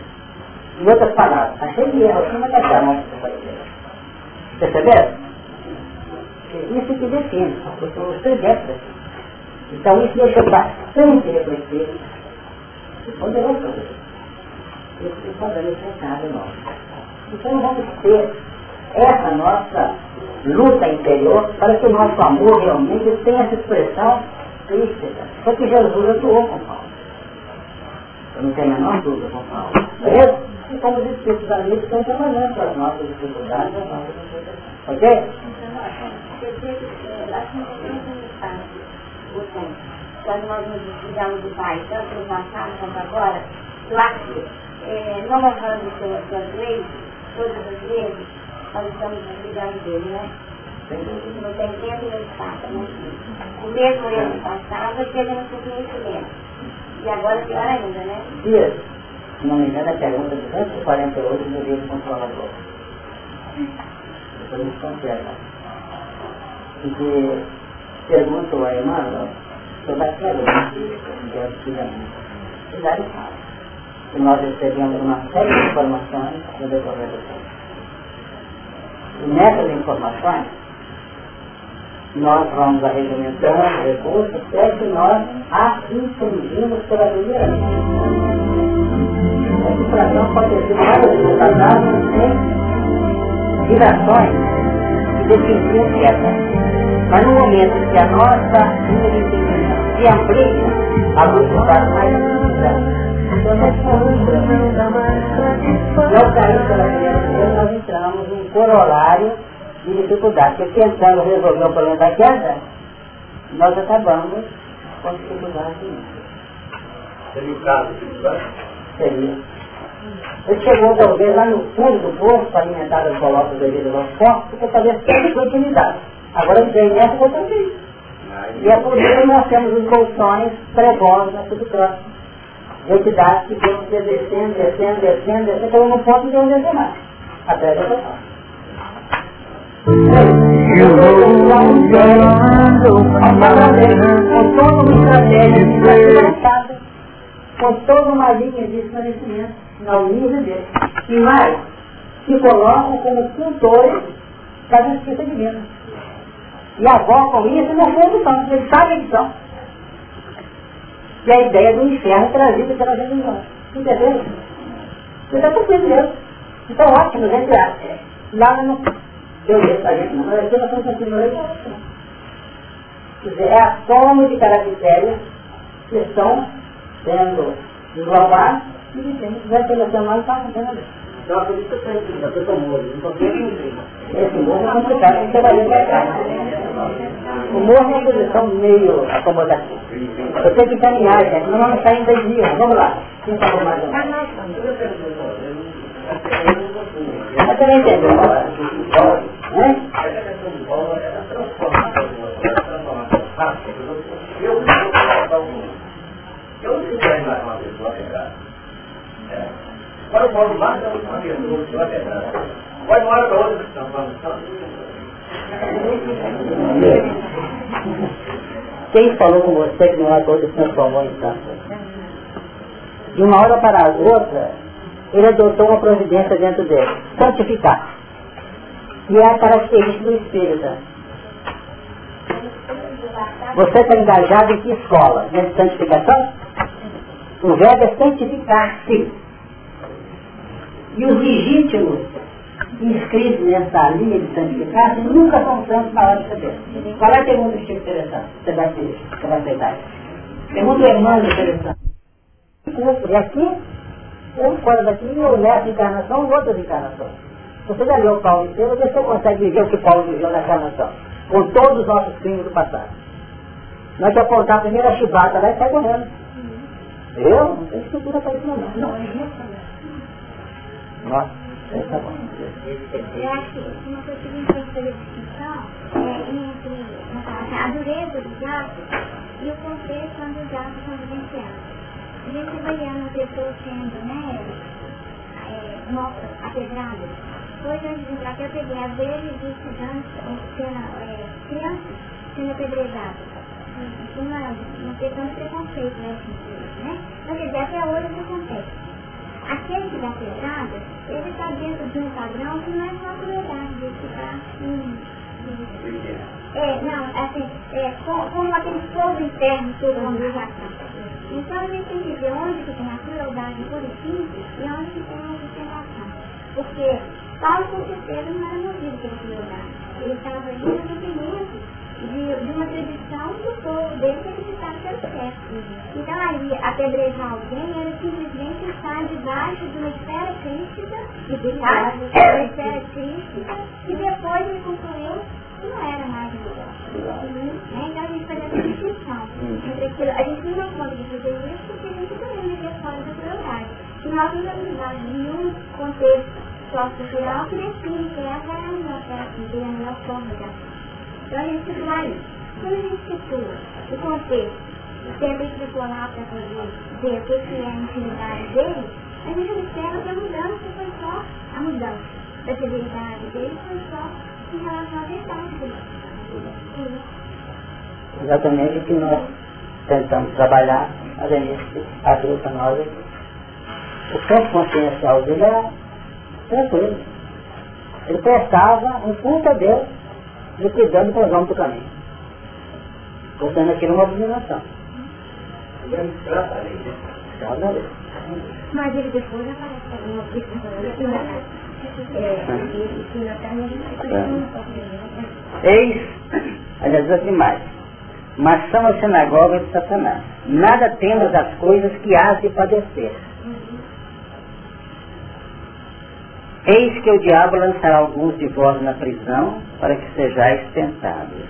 Em outras palavras, achei que erro, assim, mas é a mão que Perceberam? Isso que define, os tridentes. Então isso deixa bastante refletido e poderoso esse poder enfrentado nosso. Então vamos ter essa nossa luta interior para que o nosso amor realmente tenha essa expressão crística. Só que Jesus atuou com Paulo. Eu não tenho a menor dúvida com Paulo. Beleza? E como os espíritos amigos estão trabalhando com as nossas dificuldades, as nossas dificuldades. Ok? Quando nós nos desligamos do Pai, tanto no passado quanto agora, lá, é, não honrando suas leis, todas as vezes, nós estamos desligando dele, né? No tem tempo e espaço, né? O mesmo erro passava querendo subir conhecimento. E agora pior ainda, né? Isso. Se não me engano, a pergunta 248 do livro controlador. Depois me completa. Porque pergunto a Emmanuel sobre a pergunta de antigamente. E daí fala. E nós recebemos uma série de informações no decorrer do tempo. E nessas informações, nós vamos arregimentando recursos até que nós as infringimos pela primeira vez. A infração pode ter sido várias passadas em gerações que definiam. Mas no momento que a nossa entendimento se amplia, a luz vai mais necessidade. Então, nós caímos pela primeira nós entramos corolário de dificuldade. Porque tentando resolver o problema da queda, nós acabamos com dificuldade. Seria o caso? Seria. Ele chegou talvez lá no fundo do poço para alimentar os colocos devido ao nosso corpo, porque talvez teve continuidade. Agora ele vem nessa outra vez. E é por isso que nós temos os bolsões pregosos na tudo próximo. Entidades que vão ser descendo, descendo, descendo, descendo, então não pode descer mais. Até a You hold com toda uma com toda uma linha de esclarecimento na origem dele. E mais, se colocam como cultores da justiça divina. E avocam isso sua edição, porque eles sabem que são. E a ideia do inferno trazida pela religião. Entendeu? Você está tranquilo mesmo. Então, ótimo, gente. Lá no eu vejo a gente não, mas aqui nós estamos sentindo Quer dizer, é a soma de caracteres que estão sendo englobados e que tem que vai selecionar e está acontecendo Então, por isso que eu estou entendendo, eu estou morto, não estou Esse morro é complicado, porque vai ver cá. O morro é uma posição meio acomodativa. Eu tenho que caminhar, gente, não vamos sair em dois dias. Vamos lá. Quem falou mais um? Mas você não entendeu agora? Né? Eu não sei se é uma pessoa verdade. Agora o Paulo é uma pessoa que. Vai uma hora para outra que. Quem falou com você que não é todo transformou em santo? De uma hora para a outra, ele adotou uma providência dentro dele. Santificar. E é a característica do espírita. Você está engajado em que escola? Dentro de santificação? O verbo é santificar-se. E os legítimos inscritos nessa linha de santificar-se nunca são santos na hora de saber. Qual é a pergunta que te interessante? Você vai, você vai aceitar. Pergunta o Emmanuel interessante. E aqui um fora daqui ou nessa encarnação ou outras encarnações. Você já leu Paulo inteiro, você consegue viver o que Paulo viveu na encarnação, com todos os nossos crimes do passado. Nós que apontar a primeira chibata lá e sai correndo. Eu? Não tenho estrutura para isso não. não. Nossa, isso tá bom. Eu acho que uma coisa que a gente tem é entre a dureza dos atos e o contexto onde os atos são vivenciados a gente vai vendo pessoas sendo, né, é, mortas, apedradas. Hoje, antes de entrar eu peguei a vezes de estudantes, sendo, é, crianças sendo apedrejadas. Uma, uma questão de preconceito, né, assim, né? Mas, quer dizer, até hoje isso acontece. Aquele que dá pedrada, ele está dentro de um padrão que não é só crueldade, de ficar assim, é, não, assim, é, como, como aquele fogo interno, toda uma organização. Então a gente tem que ver onde que tem a crueldade simples e onde que tem a observação. Porque Paulo com certeza não era movido pela crueldade. Ele estava ali no entendimento de, de uma tradição do povo dele que acreditava ser certo. Então ali, apedrejar alguém era simplesmente estar debaixo de uma esfera crítica, uma esfera crítica, e depois ele concluiu que não era mais melhor. Então a gente faz essa distinção aquilo. A gente não dá conta de fazer isso porque a gente também vive fora da crueldade. E nós não temos dado nenhum contexto sociocultural que define que essa é a melhor terapia, é a melhor forma de. Então a gente situar isso. Quando a gente situa o contexto, sempre explicou lá para poder ver o que é a intimidade dele, a gente observa que a mudança foi só a mudança da severidade dele, foi só em relação à verdade dele. Exatamente o que nós tentamos trabalhar, a Denise abriu para nós aqui. O campo consciencial dele era tranquilo. Ele prestava um culto a Deus, liquidando com os homens do caminho. Portanto, aquilo é uma abominação. Mas ele depois aparece alguma coisa Eis, aliás, assim mais. Mas são as sinagogas de Satanás. Nada temos das coisas que há de padecer. Eis que o diabo lançará alguns de vós na prisão para que sejais tentados.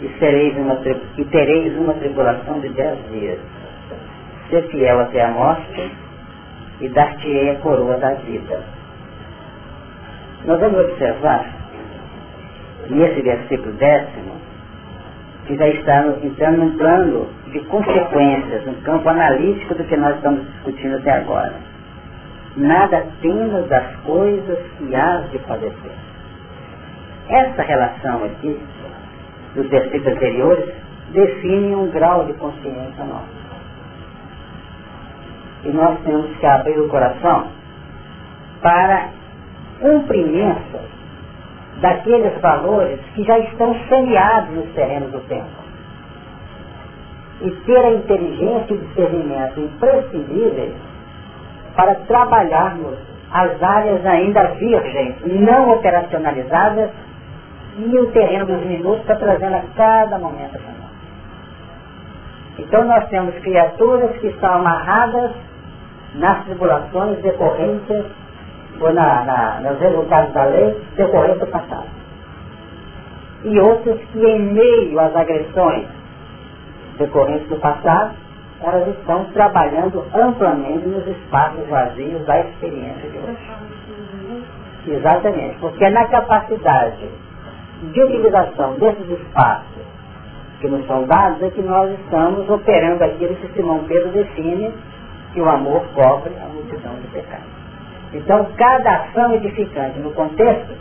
E, sereis uma, e tereis uma tribulação de dez dias. Ser fiel até a morte e dar-te-ei a coroa da vida. Nós vamos observar nesse versículo décimo que já está entrando num plano de consequências, um campo analítico do que nós estamos discutindo até agora. Nada temos das coisas que há de padecer. Essa relação aqui, dos versículos anteriores, define um grau de consciência nossa. E nós temos que abrir o coração para cumprimento daqueles valores que já estão semeados nos terrenos do tempo. E ter a inteligência e discernimento imprescindíveis para trabalharmos as áreas ainda virgens, não operacionalizadas, e o terreno dos minutos está trazendo a cada momento para nós. Então nós temos criaturas que estão amarradas nas tribulações decorrentes ou na, na, nos resultados da lei decorrentes do passado. E outras que em meio às agressões decorrentes do passado, elas estão trabalhando amplamente nos espaços vazios da experiência de hoje. Exatamente, porque é na capacidade de utilização desses espaços que nos são dados é que nós estamos operando aquilo que Simão Pedro define que o amor cobre a multidão de pecados. Então, cada ação edificante no contexto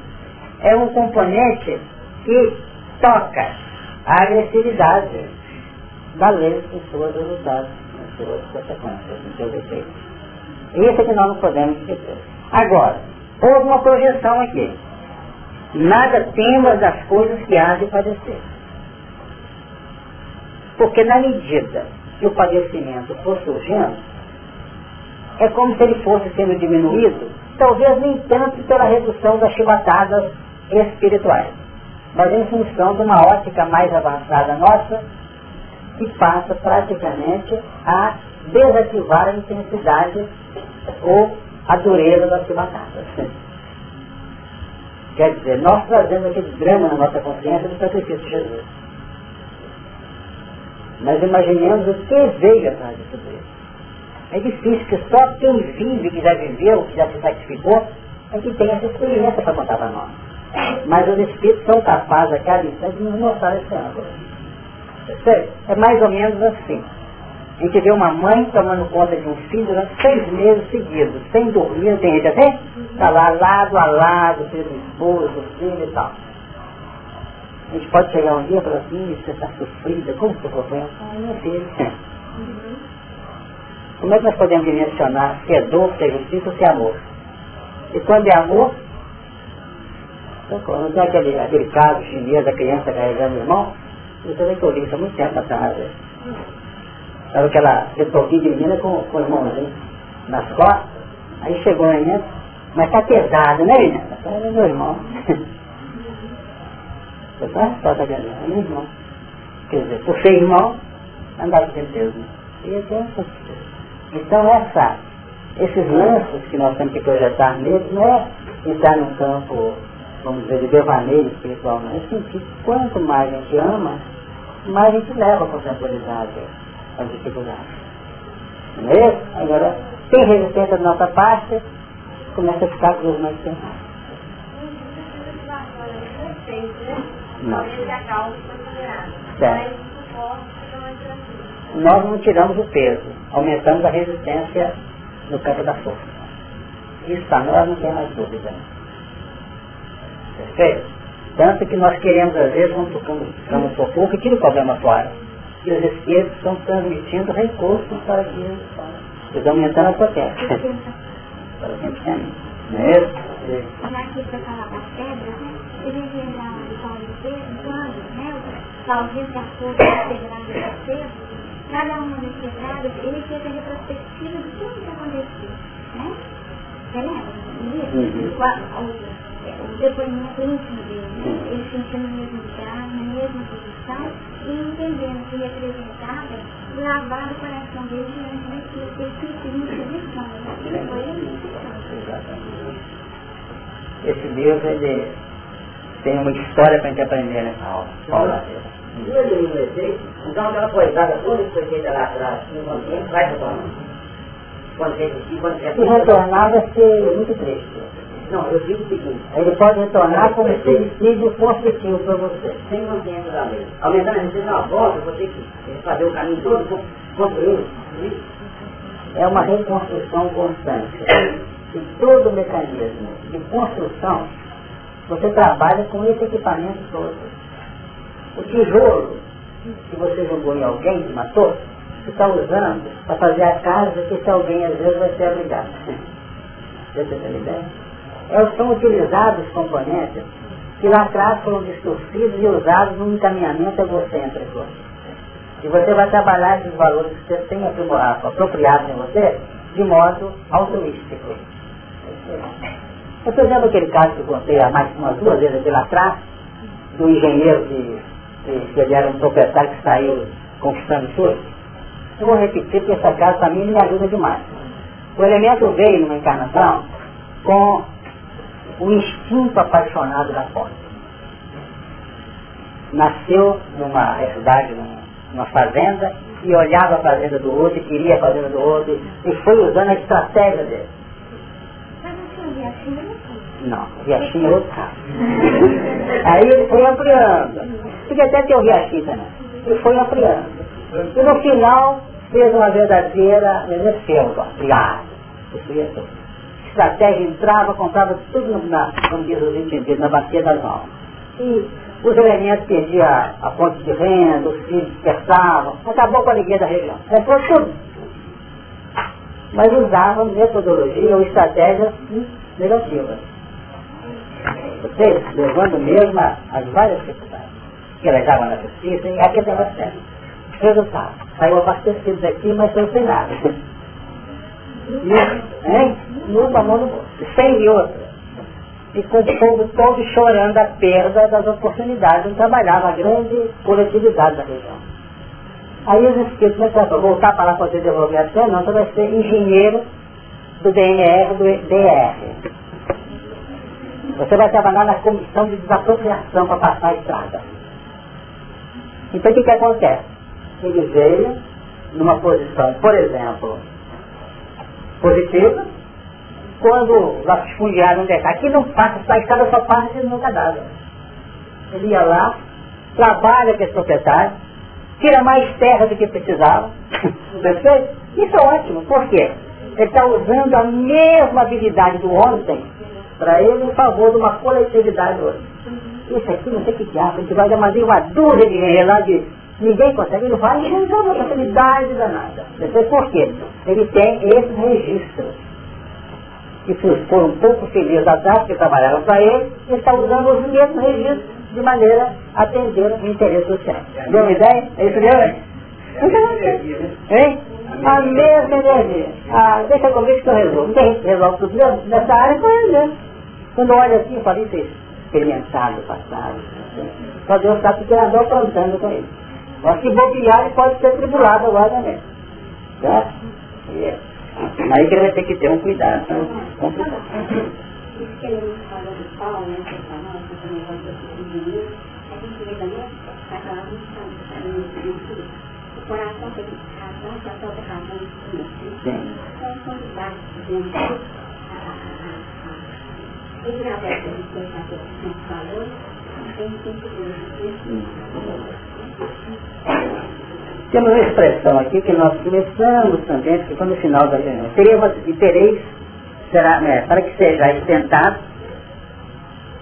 é um componente que toca a agressividade da lei em suas resultados, em suas consequências, em seus efeitos. Isso é que nós não podemos esquecer. Agora, houve uma projeção aqui. Nada temas das coisas que há de padecer. Porque na medida que o padecimento for surgindo, é como se ele fosse sendo diminuído, talvez nem tanto pela redução das chibatadas espirituais, mas em função de uma ótica mais avançada nossa, que passa praticamente a desativar a intensidade ou a dureza das chibatadas. Quer dizer, nós trazemos aquele drama na nossa consciência do sacrifício de Jesus. Mas imaginemos o que veio atrás disso tudo é difícil que só quem vive, que já viveu, que já se sacrificou, é que tem essa experiência para contar para nós. Mas os Espíritos são capazes a cada de nos mostrar esse ângulo. É mais ou menos assim. A gente vê uma mãe tomando conta de um filho durante seis meses seguidos, sem dormir, tem gente até? Está lá lado a lado, filho esposo, filho e tal. A gente pode chegar um dia e falar assim, você está sofrida, como você sofrendo? Ah, meu filho. Como é que nós podemos dimensionar se é dor, se é justiça, se é amor? E quando é amor, não tem aquele, aquele caso chinês da criança carregando o irmão? Você vê que eu vi isso há muito tempo atrás. Sabe aquela retorquinha de menina com, com o irmãozinho nas costas? Aí chegou a menina, mas tá pesado, né menina? É meu irmão. (laughs) Tá só tá é meu irmão. Quer dizer, por ser irmão, andava com Deus. Né? E até essas então essa, esses lances que nós temos que projetar neles não é entrar num campo, vamos dizer, de devaneio espiritual, não. É sentir quanto mais a gente ama, mais a gente leva a contemporaneidade às dificuldades. Não é isso? Agora, tem resistência da nossa parte, começa a ficar com os mais pesados. Não. A. Certo. Nós não tiramos o peso, aumentamos a resistência no campo da força. Isso para nós não tem mais dúvida. Perfeito? Tanto que nós queremos, às vezes, quando tocamos, tocamos socorro, que tira o problema fora. E os espíritos estão transmitindo recursos para que eles eles aumentando a potência. Para a gente ter, não é isso? Já que você falar das pedras, né? Vi lá de Paulo Pedro, quando, né? Ausente da força da pedrada do Pedro, cada uma das pedradas, ele fez a retrospectiva de tudo que aconteceu, né? Você lembra? Uhum. O, o, o depoimento íntimo dele, né? Ele sentindo no mesmo lugar, na mesma posição, e entendendo que representava o lavado coração dele diante daquilo que ele quis inquisição. Aquilo foi a. Esse livro, ele tem uma história para a gente aprender nessa aula. E no efeito, então aquela coisada toda que foi feita lá atrás, no ambiente, vai retornar. Quando fez aqui, quando fez Se retornar vai ser muito triste. Não, eu digo o seguinte, Ele pode retornar como suicídio construtivo para você. sem consciência da lei. Aumentando a resistência na volta, eu vou ter que fazer o caminho todo con- contra ele. É uma reconstrução constante. E todo o mecanismo de construção, você trabalha com esse equipamento todo. O tijolo que você jogou em alguém que matou, você está usando para fazer a casa que esse alguém às vezes vai ser obrigado. (laughs) Você tem ideia? É, são utilizados componentes que lá atrás foram distorcidos e usados num encaminhamento egocêntrico. E você vai trabalhar esses valores que você tem apropriados em você, de modo altruístico. Estou dizendo aquele caso que eu contei há mais umas duas vezes aqui lá atrás, do engenheiro que, que, ele era um proprietário que saiu conquistando tudo. Eu vou repetir porque essa casa para mim me ajuda demais. O elemento veio numa encarnação com o instinto apaixonado da posse. Nasceu numa cidade, numa, fazenda, e olhava a fazenda do outro, e queria a fazenda do outro, e foi usando a estratégia dele. Mas não tinha não tinha. Não, o riachinho é outro caso. Aí ele foi ampliando. Podia até ter o riachinho também. Ele foi ampliando. E no final fez uma verdadeira ia tudo. Estratégia entrava, comprava tudo na, como diz os entendidos, na bacia das mãos. E os elementos perdiam a, a fonte de renda, os filhos dispersavam, acabou com a alegria da região. Comprou tudo. Mas usava metodologia ou estratégias negativas. Vocês levando mesmo a- as várias dificuldades que levavam na justiça e aqui estava certo. Resultado, saiu abastecido daqui, mas sem sem nada. E, hein? Numa mão no bolso. Sem e outra. E com o povo todo chorando a perda das oportunidades de trabalhar na grande coletividade da região. Aí os espíritos começaram a voltar para lá você devolver a não, você vai ser engenheiro do DNR, do DR. Você vai trabalhar na comissão de desapropriação para passar a estrada. Então o que, que acontece? Ele veio numa posição, por exemplo, positiva, quando o latifundiário não deixar, aqui não passa, a estrada só se nunca dá. Ele ia lá, trabalha com esse proprietário, tira mais terra do que precisava. (coughs) Perfeito? Isso é ótimo. Por quê? Ele está usando a mesma habilidade do ontem para ele em favor de uma coletividade hoje. Isso aqui não sei que diabo, a gente vai mandar uma dúzia de dinheiro lá de ninguém consegue, ele vai resolve uma facilidade danada. Perfeito? Por quê? Ele tem esses registros que foram um pouco felizes atrás, porque trabalharam para ele, e está usando os mesmos registros de maneira a atender o interesse social. Deu uma ideia? É isso mesmo? Então, hein? A mesma energia. Ah, deixa comigo que eu resolvo. Tem que resolve tudo mesmo. Nessa área foi ele mesmo. Quando olha assim, eu falei, isso é experimentado, passado. Só Deus sabe o que ele andou plantando com ele. Mas se bobear, ele pode ser tribulado agora também. Certo? E Aí que ele vai ter que ter um cuidado. Então. Isso que ele do Paulo, né, que que o. Sim. Que tem Temos uma expressão aqui que nós começamos também, que foi no final da reunião. E tereis, será, né, para que sejais tentado,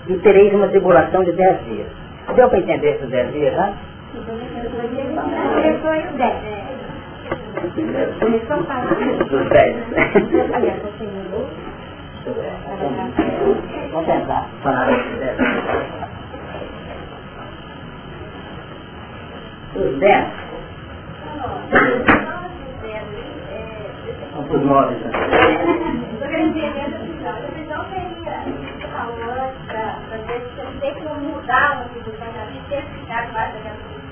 e tereis uma tribulação de dez dias. Deu para entender esses dez dias, né? Dos dez. (laughs) Vamos tentar falar. Os dez os nove.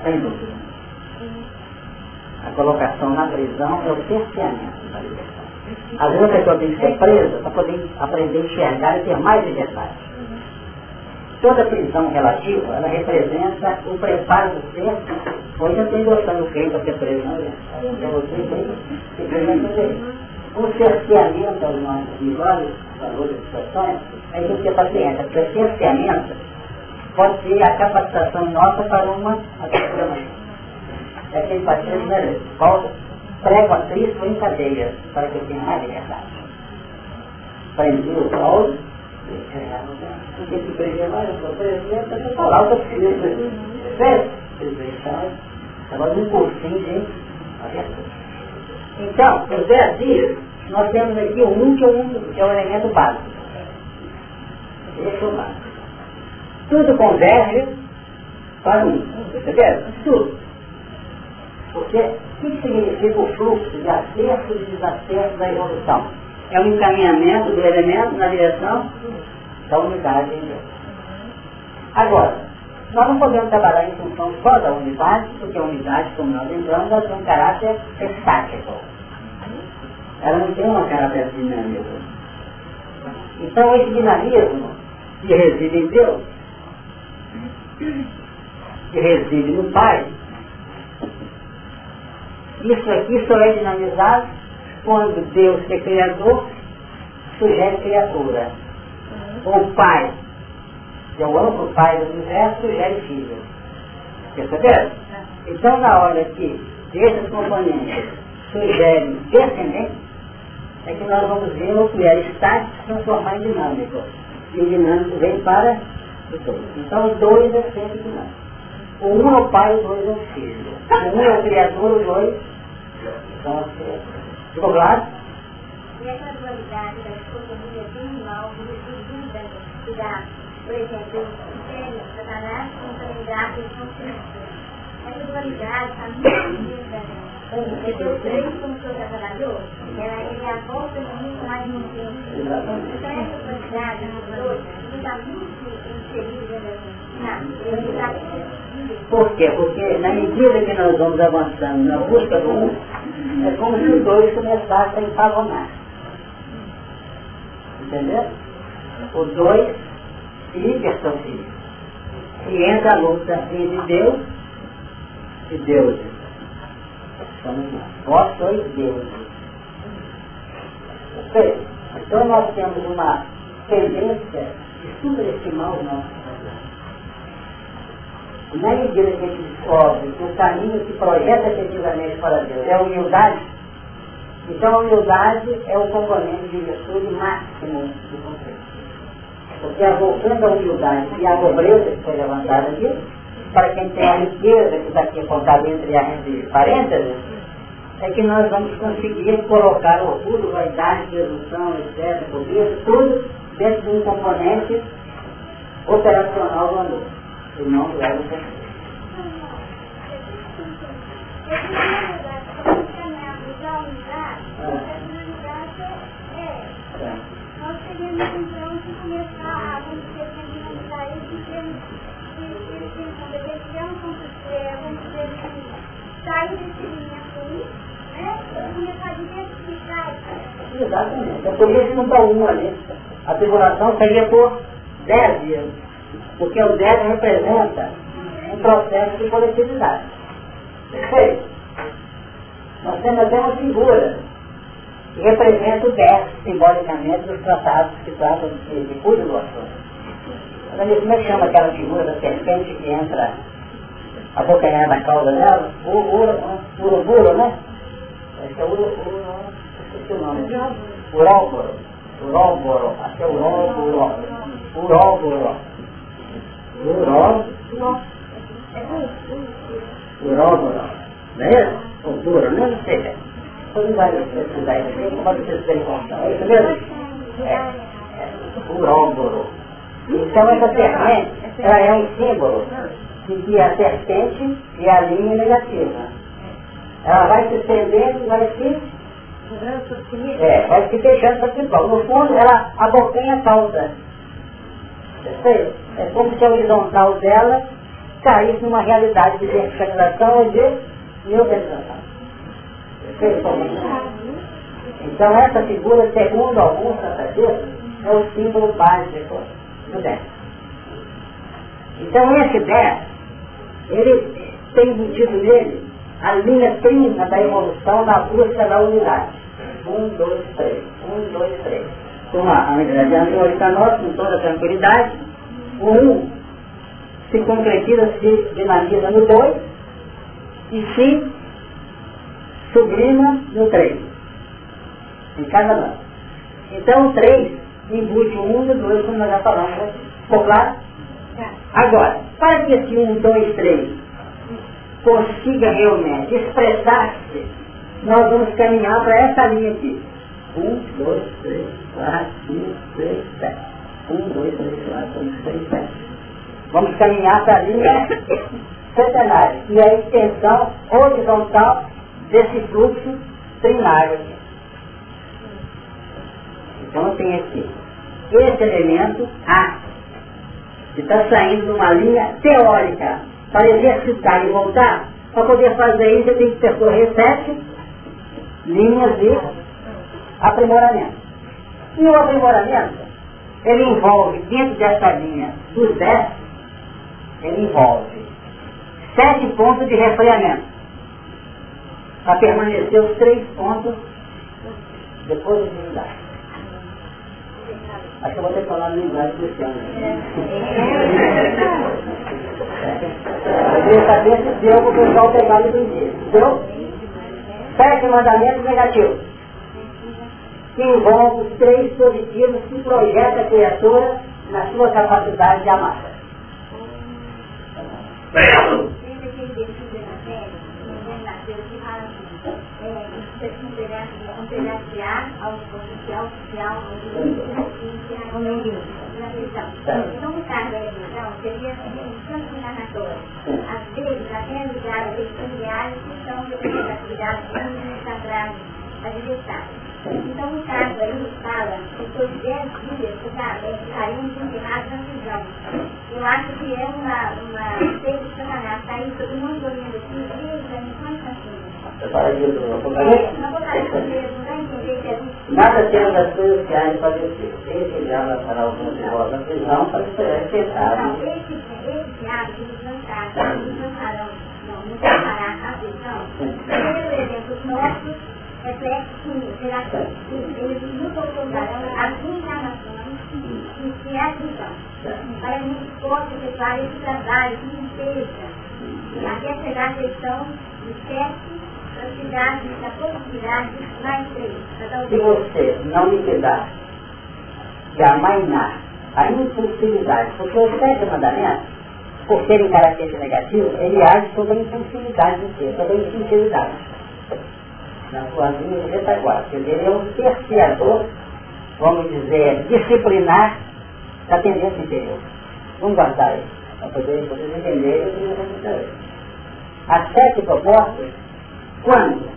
Sem dúvida. A colocação na prisão é o cerceamento da liberdade. Às vezes a pessoa tem que ser presa para poder aprender a enxergar e ter mais liberdade. Toda prisão relativa, ela representa o preparo do ser. Hoje eu tenho gostando do quem para ser preso, não é? Então você tem que entender. O cerceamento aos nossos valores e situações, é isso que é paciência. Porque o cerceamento pode ser a capacitação nossa para uma transformação. É aquele paciente, né? Paulo prega a Cristo em cadeia para que eu tenha mais liberdade. Prendeu o Paulo porque se prender mais, eu presidente, eu falar o que eu preciso. Certo? Agora um cursinho, gente. Então, os 10 dias, nós temos aqui o um que é, um, que é o elemento básico. Esse é o básico. Tudo converge para um. Entendeu? Tudo. Porque o que significa o fluxo de acerto e desacerto da evolução? é um encaminhamento do elemento na direção da unidade em Deus. Agora, nós não podemos trabalhar em função só da unidade, porque a unidade, como nós lembramos, ela tem um caráter estático. Ela não tem um caráter dinâmico. Então, esse dinamismo que reside em Deus, que reside no Pai, isso aqui só é dinamizado quando Deus, que é Criador, sugere criatura. O Pai, que é o amplo Pai do universo, sugere filho. Perceberam? Então, na hora que esses componentes sugerem descendentes, é que nós vamos ver o que é estático se transformar em dinâmico. E dinâmico vem para o dois. Então, dois é sempre dinâmico. O um é o pai, o dois é o filho. O um é o criador, o dois são as criaturas. Ficou claro? E essa dualidade da dicotomia bem mal, do estudo da, por exemplo, o sério, Satanás, contabilidade e consciência. Essa dualidade está muito porque o três, como o já trabalhou, ela é a volta mundo mais no tempo. Então, essa dualidade, as dois, está muito inserida na dualidade. Por quê? Porque na medida que nós vamos avançando na busca do um, é como se os dois começassem a empavonar. Entendeu? Os dois se hipertrofiam. E entra a luta entre Deus e deuses. Somos nós. Vós sois deuses. Então nós temos uma tendência de superestimar os nossos na medida que a gente descobre que o caminho que projeta efetivamente para Deus é a humildade, então a humildade é o componente de virtude máximo do conceito. Porque a voltando à humildade e à pobreza que foi levantada aqui, para quem tem a riqueza que está aqui contada entre, entre parênteses, é que nós vamos conseguir colocar orgulho, vaidade, redução, etc., pobreza, tudo dentro de um componente operacional do amor e não ego perfeito. Nós teríamos então que começar a dinamizar isso. Exatamente. É isso que não está um ali. A tribulação seria por 10 dias. Porque o débito representa um processo de coletividade. Perfeito? Nós temos até uma figura que representa o débito, simbolicamente, dos tratados que tratam de, de cuido do assunto. Como é que chama aquela figura da serpente que entra a bocanhada da cauda dela? Uruburo, né? Acho que é uruburo, esqueci o nome. Uróboro. Uróboro. Acho que é uróboro. Uróboro. Uróboro. Uróboro. Não é isso? Ou duro, não sei. Vai pesquisar isso aqui, pode ser sem contar. É isso mesmo? É. Uróboro. Então essa serpente, ela é um símbolo de que a serpente é a linha negativa. Ela vai se estendendo e vai se é, vai se fechando para principal. No fundo, ela abocanha causa. É como se a horizontal dela caísse numa realidade de verticalização ou de neuralização. Então essa figura, segundo alguns tratativos, é o símbolo básico do 10. Então esse 10, ele tem embutido nele a linha prima da evolução na busca da unidade. Um, dois, três. Um, dois, três. Com a unidade anterior nós, com toda tranquilidade, o um se concretiza, se dinamiza no dois e se sublima no três. Em cada lado. Então o três embute o um e o dois, como nós já falamos. Né? Ficou claro? Tá. Agora, para que esse um, dois, três consiga realmente expressar-se, nós vamos caminhar para essa linha aqui. Vamos caminhar para a linha centenária, e a extensão horizontal desse fluxo primário. Então tem aqui esse elemento A, que está saindo de uma linha teórica para exercitar e voltar, para poder fazer isso, eu tenho que percorrer sete linhas de aprimoramento. E o aprimoramento, ele envolve, dentro dessa linha dos dez, ele envolve sete pontos de refreamento, para permanecer os três pontos depois de unidade. Acho que eu vou ter que falar na linguagem cristiana. Eu queria saber se deu para o pessoal pegar entender. Deu? Sete mandamentos negativos. Que envolve os três positivos que projeta a criatura na sua capacidade de amar. Então, o cargo da religião seria tanto narrador. Às vezes, até a familiares que são de atividades sagradas adversários. Então, o caso aí fala que foi 10 dias que saímos enterrados na prisão. Eu acho que é uma, uma feita de Satanás. Está aí todo mundo olhando aqui, desde a missão infantil. Nada temos as coisas que há de padecer. Esse diabo fará alguns de vós na prisão para ser tentado. Esse diabo que nos lançará, nos lançarão, não, nos lançará a prisão. Primeiro exemplo, nossos e é prisão. Para trabalho de. Até mais Se você não liquidar e amainar a impulsividade, porque os sete mandamentos, por serem características negativas, ele age sobre a impulsividade do ser, sobre a instintividade. Na sua linha de retaguarda. Ele é um cerceador, vamos dizer, disciplinar da tendência interior. Vamos guardar isso, para poder vocês entenderem o que nós As sete propostas quando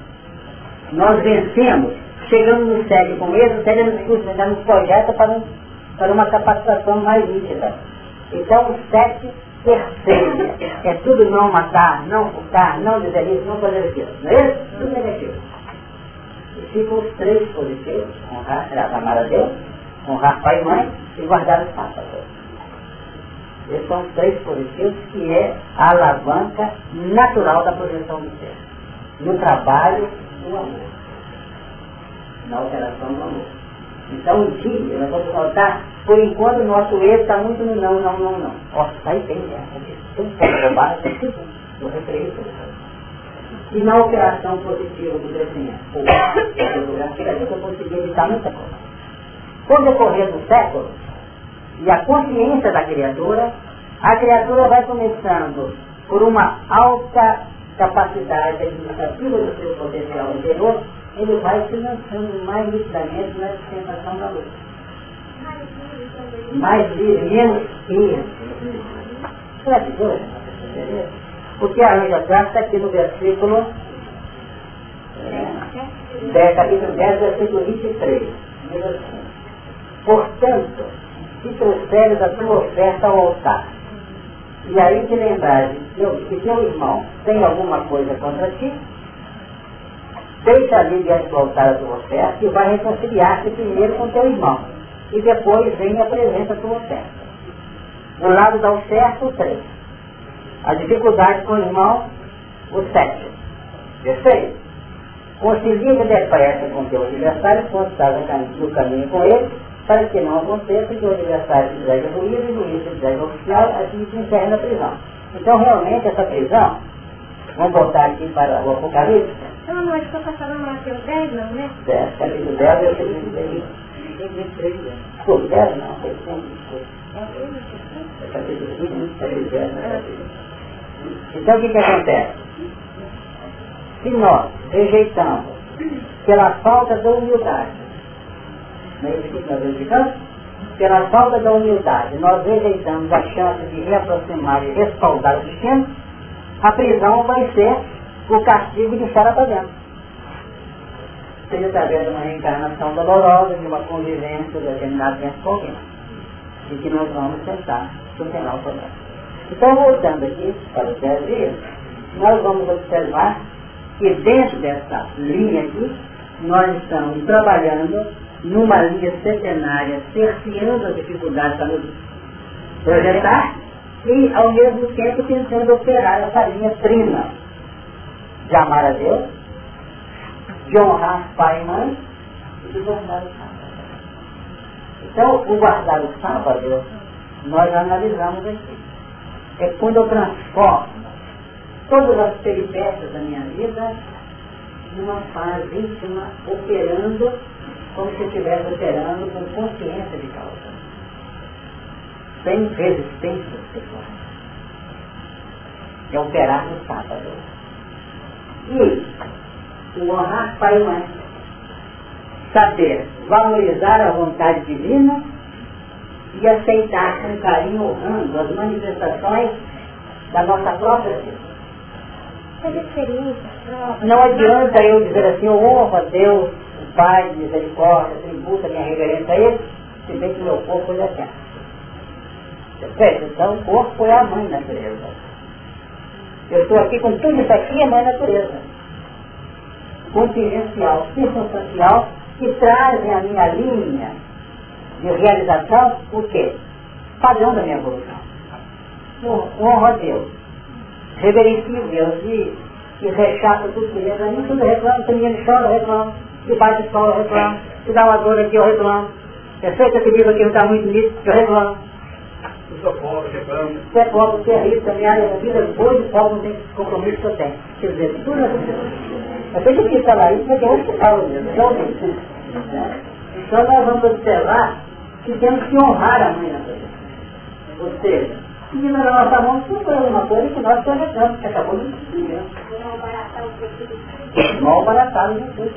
nós vencemos, chegamos no SEG com medo, o SEG nos, nos projeta para, um, para uma capacitação mais nítida. Então o SEG terceiro é tudo não matar, não furtar, não dizer isso, não fazer aquilo. Não é isso? Tudo negativo. E ficam os três positivos, honrar, amar a Deus, honrar pai e mãe e guardar os passos. Esses são os três positivos que é a alavanca natural da projeção do ser no trabalho do amor, na operação do amor. Então, um dia, nós vamos notar, por enquanto, o nosso erro está muito no não, não, não, não. Está aí bem, né? Tem pouco roubado, tem tudo. Eu referei E na operação positiva do crescimento, eu consegui evitar muita coisa. Com o decorrer do século, e a consciência da criatura, a criatura vai começando por uma alta capacidade administrativa do seu potencial interior, ele vai se lançando mais nitidamente na sustentação da luz. Mais livre, menos isso. Isso é coisa, Porque a anja está aqui no versículo é, capítulo 10, versículo 23. Portanto, se trouxeres a tua oferta ao altar, e aí te lembrares que teu irmão tem alguma coisa contra ti, deixa ali diante do altar a tua oferta e vai reconciliar-se primeiro com teu irmão. E depois vem e apresenta a tua oferta. Do lado da oferta, o três. A dificuldade com o irmão, o sete. Perfeito? Concilia depressa com teu adversário quando estás no caminho com ele, para que não aconteça que o adversário se entregue ruído e o juiz se entregue oficial, assim se encerra na prisão. Então, realmente, essa prisão, vamos voltar aqui para o Apocalipse. Então, não, estou passando no Mateus 10, não, né? 10, capítulo 10, eu tenho 23. Desculpa, 10 não, foi 23. É capítulo 20, 10, Então, o que que acontece? Se nós rejeitamos pela falta da humildade, não é isso que nós verificamos? Pela falta da humildade, nós rejeitamos a chance de reaproximar e respaldar o destino, a prisão vai ser o castigo de fora para dentro. Seja através de uma reencarnação dolorosa, de uma convivência determinada com alguém. E que nós vamos tentar superar o problema. Então, voltando aqui para os 10 dias, nós vamos observar que dentro dessa linha aqui, nós estamos trabalhando numa linha centenária, cerceando as dificuldades para nos projetar e, ao mesmo tempo, tentando operar essa linha prima de amar a Deus, de honrar pai e mãe e de guardar o sábado. Então, o guardar o sábado, nós analisamos aqui. É quando eu transformo todas as peripécias da minha vida numa fase íntima, operando como se estivesse operando com consciência de causa. Sem resistência pessoal. É operar no sábado. E o honrar pai e mãe. Saber valorizar a vontade divina e aceitar com carinho honrando as manifestações da nossa própria vida. Não adianta eu dizer assim, eu honro a Deus Pai de misericórdia, tributa minha reverência a Ele, se bem que meu corpo é certo. Perfeito? Então o corpo é a mãe natureza. Eu estou aqui com tudo isso aqui, é mãe natureza. Contingencial, circunstancial, que trazem a minha linha de realização, o quê? Padrão da minha evolução. Honro a Deus. Reverencio Deus e, e rechaço tudo que ele tudo reclamo, se menino chora, eu reclamo se bate sol, eu reclamo. Se dá uma dor aqui, eu reclamo. É feito esse livro aqui não está muito bonito, eu reclamo. Eu sou pobre, reclamo. Você é pobre, você é rico, também a vida depois de pobre não tem compromisso que eu tenho. Quer dizer, tudo é Eu tenho que falar isso porque é hospital mesmo, é Então nós vamos observar que temos que honrar a mãe natureza. Ou seja, se na nossa mão não foi alguma coisa que nós planejamos, que acabou de se Mal baratado curso.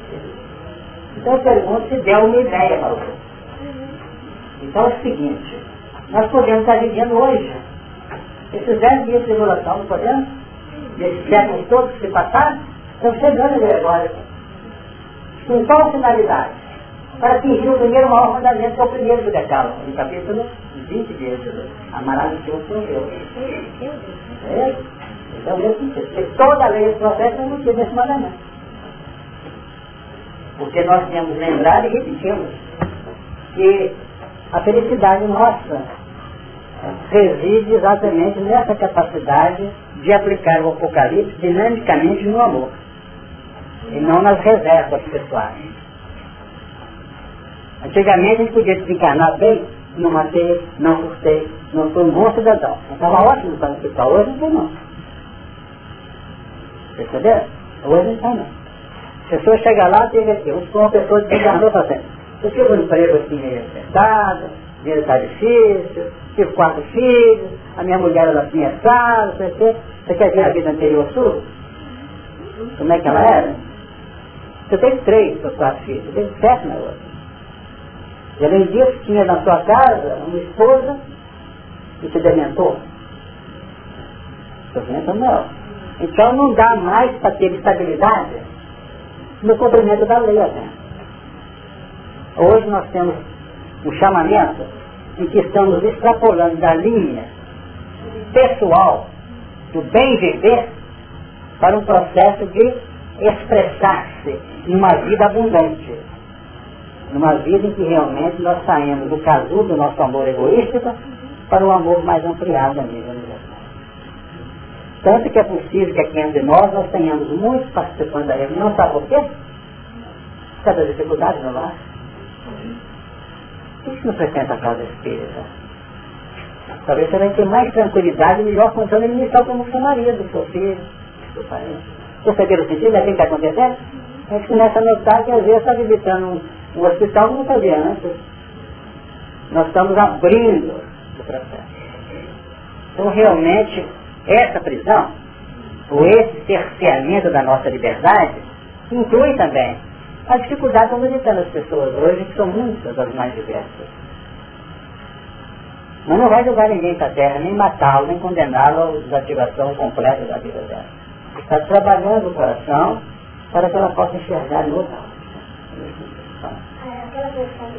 Então eu pergunto se deu uma ideia para você. Então é o seguinte, nós podemos estar vivendo hoje. Esses dez dias de tribulação, não podemos? Esses séculos todos que passaram, estão chegando agora. Com qual finalidade? Para atingir o primeiro maior mandamento, que é o primeiro do decálogo, no capítulo 20 de Êxodo. Amarás o teu com Deus. É? Então, eu porque toda a lei do profeta não tinha esse mandamento. Porque nós temos lembrado e repetimos que a felicidade nossa reside exatamente nessa capacidade de aplicar o Apocalipse dinamicamente no amor e não nas reservas pessoais. Antigamente a gente podia desencarnar bem, não matei, não custei, não fui um bom cidadão. Estava ótimo para o hospital, hoje não não. Entendeu? Hoje não tem não. A pessoa chega lá, tem aqui, uma pessoa desencarnou para sempre. Eu tive um emprego assim meio apertado, dinheiro está difícil, tive quatro filhos, a minha mulher ela tinha casa, você, você quer ver a vida anterior sua? Como é que ela era? Você tem três ou quatro filhos, você tem sete na outra. E além disso, tinha na sua casa uma esposa que te dementou. Sofrimento não. Então não dá mais para ter estabilidade no cumprimento da lei até. Hoje nós temos um chamamento em que estamos extrapolando da linha pessoal do bem viver para um processo de expressar-se em uma vida abundante. Numa vida em que realmente nós saímos do casulo do nosso amor egoísta para o amor mais ampliado a nível universal. Tanto que é possível que aqui entre nós nós tenhamos muitos participantes da reunião, sabe por quê? Por causa da dificuldade no lar. Por que não frequenta a casa espírita? Talvez você vai ter mais tranquilidade e melhor controle inicial como seu marido, seu filho, seu parente. Perceberam o sentido? É assim que está acontecendo? A gente começa a notar que às vezes está visitando um, um hospital que não fazia antes. Nós estamos abrindo o processo. Então realmente essa prisão, ou esse cerceamento da nossa liberdade, inclui também a dificuldade de visitando as pessoas hoje, que são muitas as mais diversas. Mas não vai jogar ninguém para a terra, nem matá-lo, nem condená-lo à desativação completa da vida dela. Está trabalhando o coração para que ela possa enxergar no outro. Aquela questão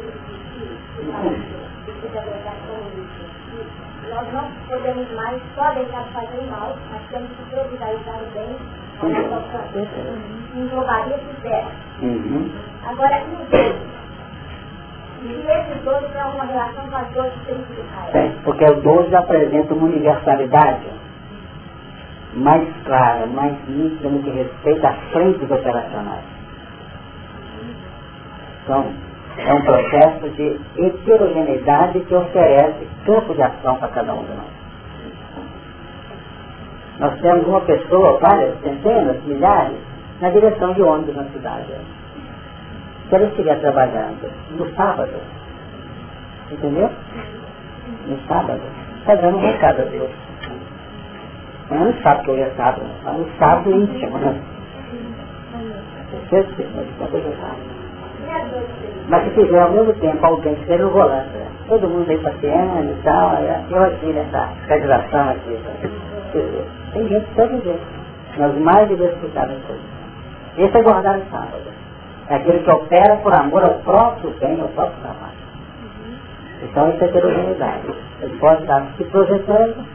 nós não podemos mais só deixar de fazer o mal, nós temos que providenciar o bem englobaria esses dez. Uhum. Agora, e os dois? E esses dois têm uma relação com as duas principais? Tem, porque o 12 apresenta uma universalidade mais clara, mais nítida no que respeita às frentes operacionais. Então, é um processo de heterogeneidade que oferece campo de ação para cada um de nós. Nós temos uma pessoa, várias, centenas, milhares, na direção de ônibus na cidade. Se ela estiver trabalhando no sábado, entendeu? No sábado, está dando um recado a Deus. Ela não sabe que hoje é sábado, mas no sábado íntimo, né? Certeza, coisa sábado. Mas se tiver ao mesmo tempo alguém que o volante, né? todo mundo aí passeando e tal, eu aqui nessa federação aqui. Tem gente todo jeito, nas mais diversificadas coisas. Esse é guardar o sábado. É aquele que opera por amor ao próprio bem, ao próprio trabalho. Então isso é heterogeneidade. Ele pode estar se projetando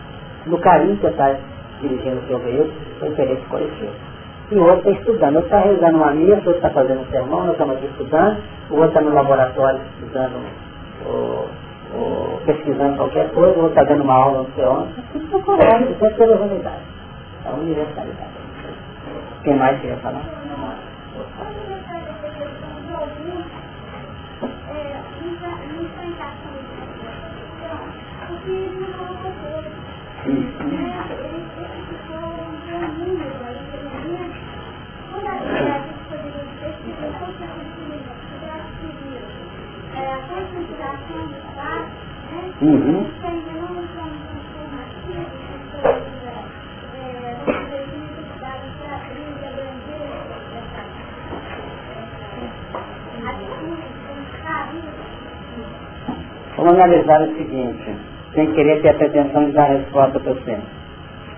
no carinho que está dirigindo o seu veículo, o interesse coletivo. E o outro está estudando. Outro está rezando uma missa, outro está fazendo um sermão, nós estamos aqui estudando, o outro está no laboratório estudando, o, o, pesquisando qualquer coisa, o outro está dando uma aula no onde. Isso é correto, isso é heterogeneidade. É universalidade. Quem mais queria falar? Uhum. Vamos analisar o seguinte, sem querer ter a pretensão de dar resposta para você.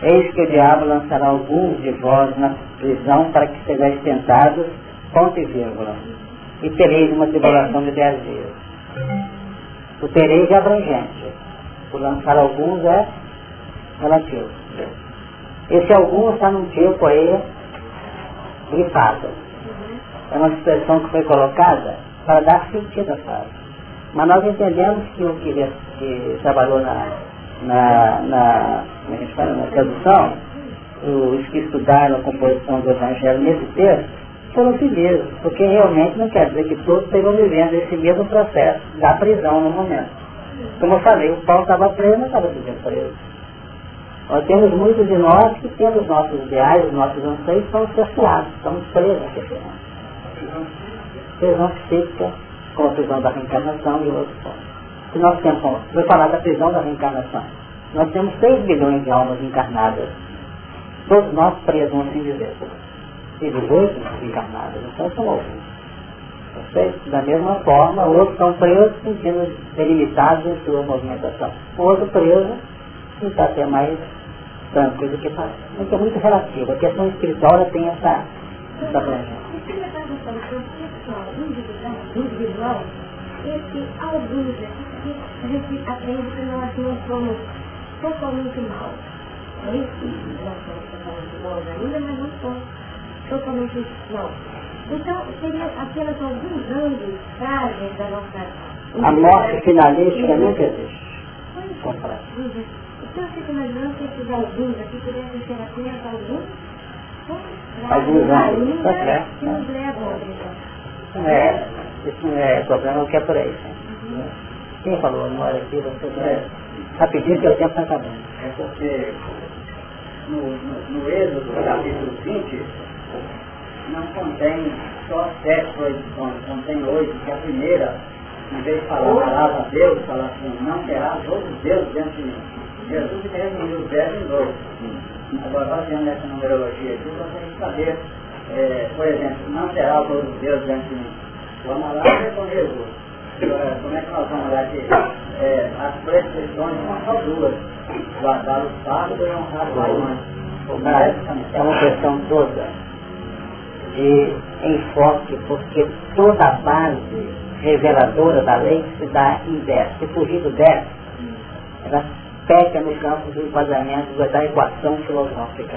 Eis que o diabo lançará alguns de vós na prisão para que sejais tentados, ponto e vírgula, e tereis uma tribulação de dez dias. O tereis é abrangente. O lançar alguns é relativo. Esse alguns está num tipo aí grifado. É uma expressão que foi colocada para dar sentido à frase. Mas nós entendemos que o que, que trabalhou na, na, na, como é fala, na tradução, os que estudaram a composição do Evangelho nesse texto, foram si mesmos, porque realmente não quer dizer que todos estejam vivendo esse mesmo processo da prisão no momento. Como eu falei, o Paulo estava preso, não estava sendo preso. Nós temos muitos de nós que temos nossos ideais, nossos anseios, são cerceados, estamos presos a prisão. Psíquica, com a prisão da reencarnação e outros pontos. Se nós temos, vou falar da prisão da reencarnação. Nós temos 6 bilhões de almas encarnadas. Todos nós presos, assim dizer. E 18 encarnadas, então são outros. Da mesma forma, outros estão presos sentindo delimitados em sua movimentação. Outro preso está até mais tranquilo que parece. Mas é muito relativo. A questão espiritual tem essa, essa abrangência. individual, esse alguns a gente aprende que nós não somos totalmente maus. É isso? Nós somos totalmente maus ainda, mas não somos totalmente maus. Então, seria apenas alguns anos frágeis da nossa... A morte finalística nunca existe. Então, eu fico imaginando que esses alguns aqui pudessem ser apenas alguns alguns anos, tá certo. Que nos levam à prisão. É, isso não é problema, que é por aí. Uhum. Quem falou memória aqui? Você é. Rapidinho que o tempo está acabando. É porque no, no, no Êxodo, capítulo 20, não contém só sete proibições, contém oito, que a primeira, em vez de falar palavra a Deus, fala assim, não terás outros deuses dentro de mim. Jesus resumiu os dez em dois. Agora, baseando nessa numerologia aqui, você tem que saber, é, por exemplo, não terás outros deuses dentro de mim. Vamos lá ver com Jesus como é que nós vamos olhar aqui? É, as prescrições são só duas. Guardar o sábado e honrar o pai e mãe. É uma questão toda de enfoque, porque toda a base reveladora da lei se dá em 10. Se fugir do 10, ela peca no campo do enquadramento da equação filosófica.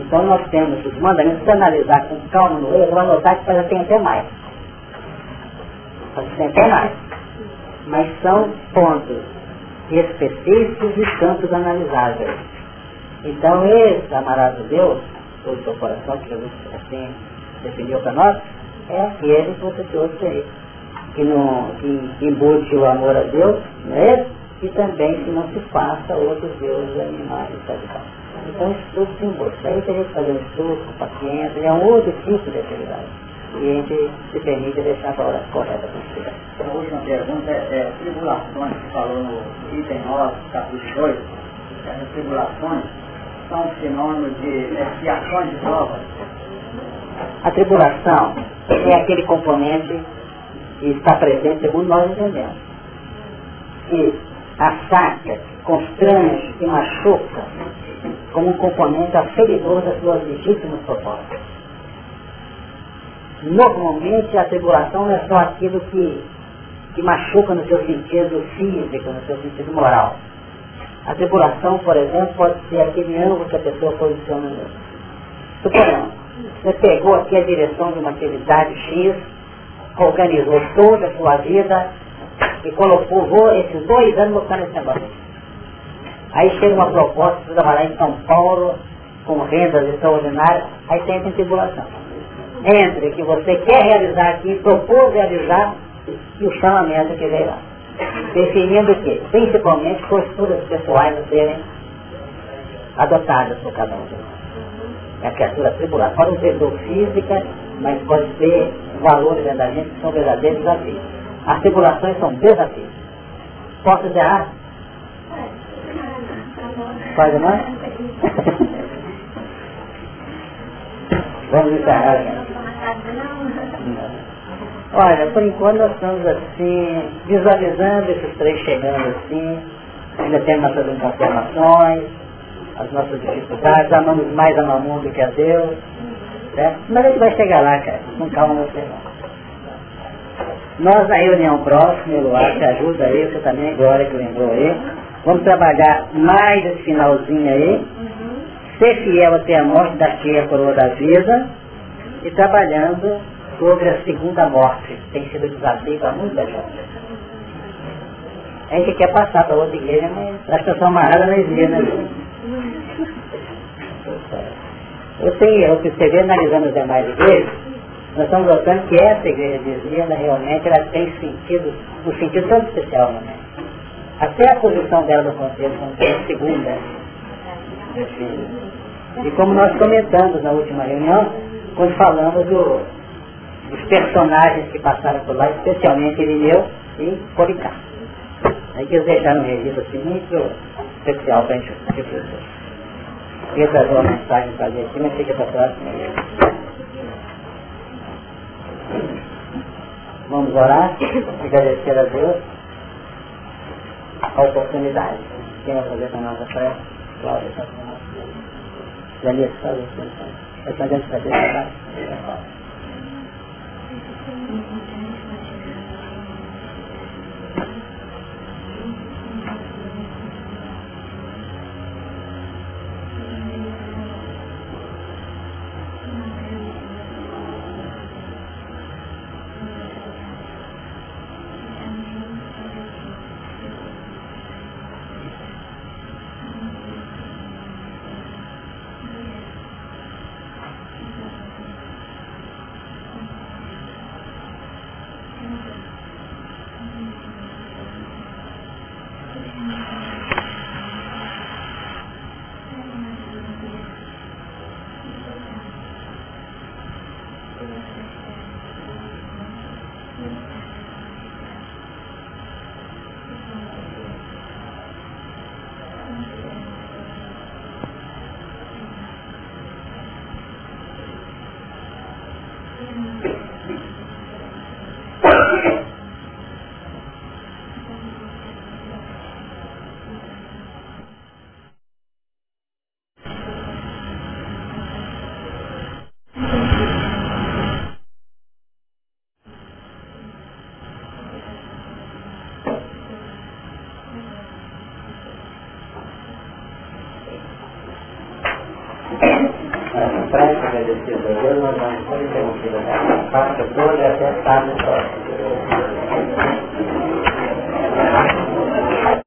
Então nós temos os mandamentos, se analisar com calma no erro, vai notar que tem até mais centenários. Mas são pontos específicos e campos analisáveis. Então esse amarado Deus, o seu coração, que Jesus assim definiu para nós, é aquele que você trouxe aí. Que, não, que embute o amor a Deus, não é? E também que não se faça outros deuses animais e tal. Então se embute. Aí tem que fazer um estudo com paciência, é um outro tipo de atividade e a gente se permite deixar a hora correta para estudar. A última pergunta é, é tribulações, que falou no item 9, capítulo 2, essas tribulações são sinônimos de expiações de provas. A tribulação é aquele componente que está presente segundo nós entendemos. Que assaca, constrange e machuca como um componente aferidor das suas legítimas propostas. Normalmente a tribulação não é só aquilo que, que machuca no seu sentido físico, no seu sentido moral. A tribulação, por exemplo, pode ser aquele ângulo que a pessoa posiciona nele. Você pegou aqui a direção de uma atividade X, organizou toda a sua vida e colocou esses dois anos buscando esse negócio. Aí chega uma proposta de trabalhar em São Paulo com rendas extraordinárias, aí tem essa tribulação entre que você quer realizar aqui, propôs realizar, e o chamamento que veio lá. Definindo o quê? Principalmente posturas pessoais a serem adotadas por cada um de nós. É a criatura tribulada. Pode não ser dor física, mas pode ser valores da gente que são verdadeiros desafios. As tribulações são desafios. Posso dizer ah? Pode não? (laughs) Vamos encerrar. Olha, por enquanto nós estamos assim, visualizando esses três chegando assim, ainda temos nossas informações, as nossas dificuldades, amamos mais a mamão do que a Deus, certo? Mas a gente vai chegar lá, cara, com calma você não. Nós na reunião próxima, Eloá, te ajuda aí, você também, Glória que lembrou aí, vamos trabalhar mais esse finalzinho aí, ser fiel até a morte daqui a coroa da vida, e trabalhando sobre a segunda morte, que tem sido desafio para muita gente. A gente quer passar para outra igreja, mas a situação amarrada não existe, né? Eu tenho, eu percebi analisando as demais igrejas, nós estamos notando que essa igreja de Esmirna realmente ela tem sentido, um sentido tão especial momento. Até a posição dela no contexto, como a segunda. E como nós comentamos na última reunião, quando falamos do, dos personagens que passaram por lá, especialmente Irineu e Policarpo. Aí quis deixar um registro assim muito especial para a gente refletir. Queria trazer uma mensagem para a gente, mas fica para a próxima. Vamos orar, agradecer a Deus a oportunidade. Quem vai fazer com a nossa fé? Cláudia, está com nós. Janir, por favor. Está dentro da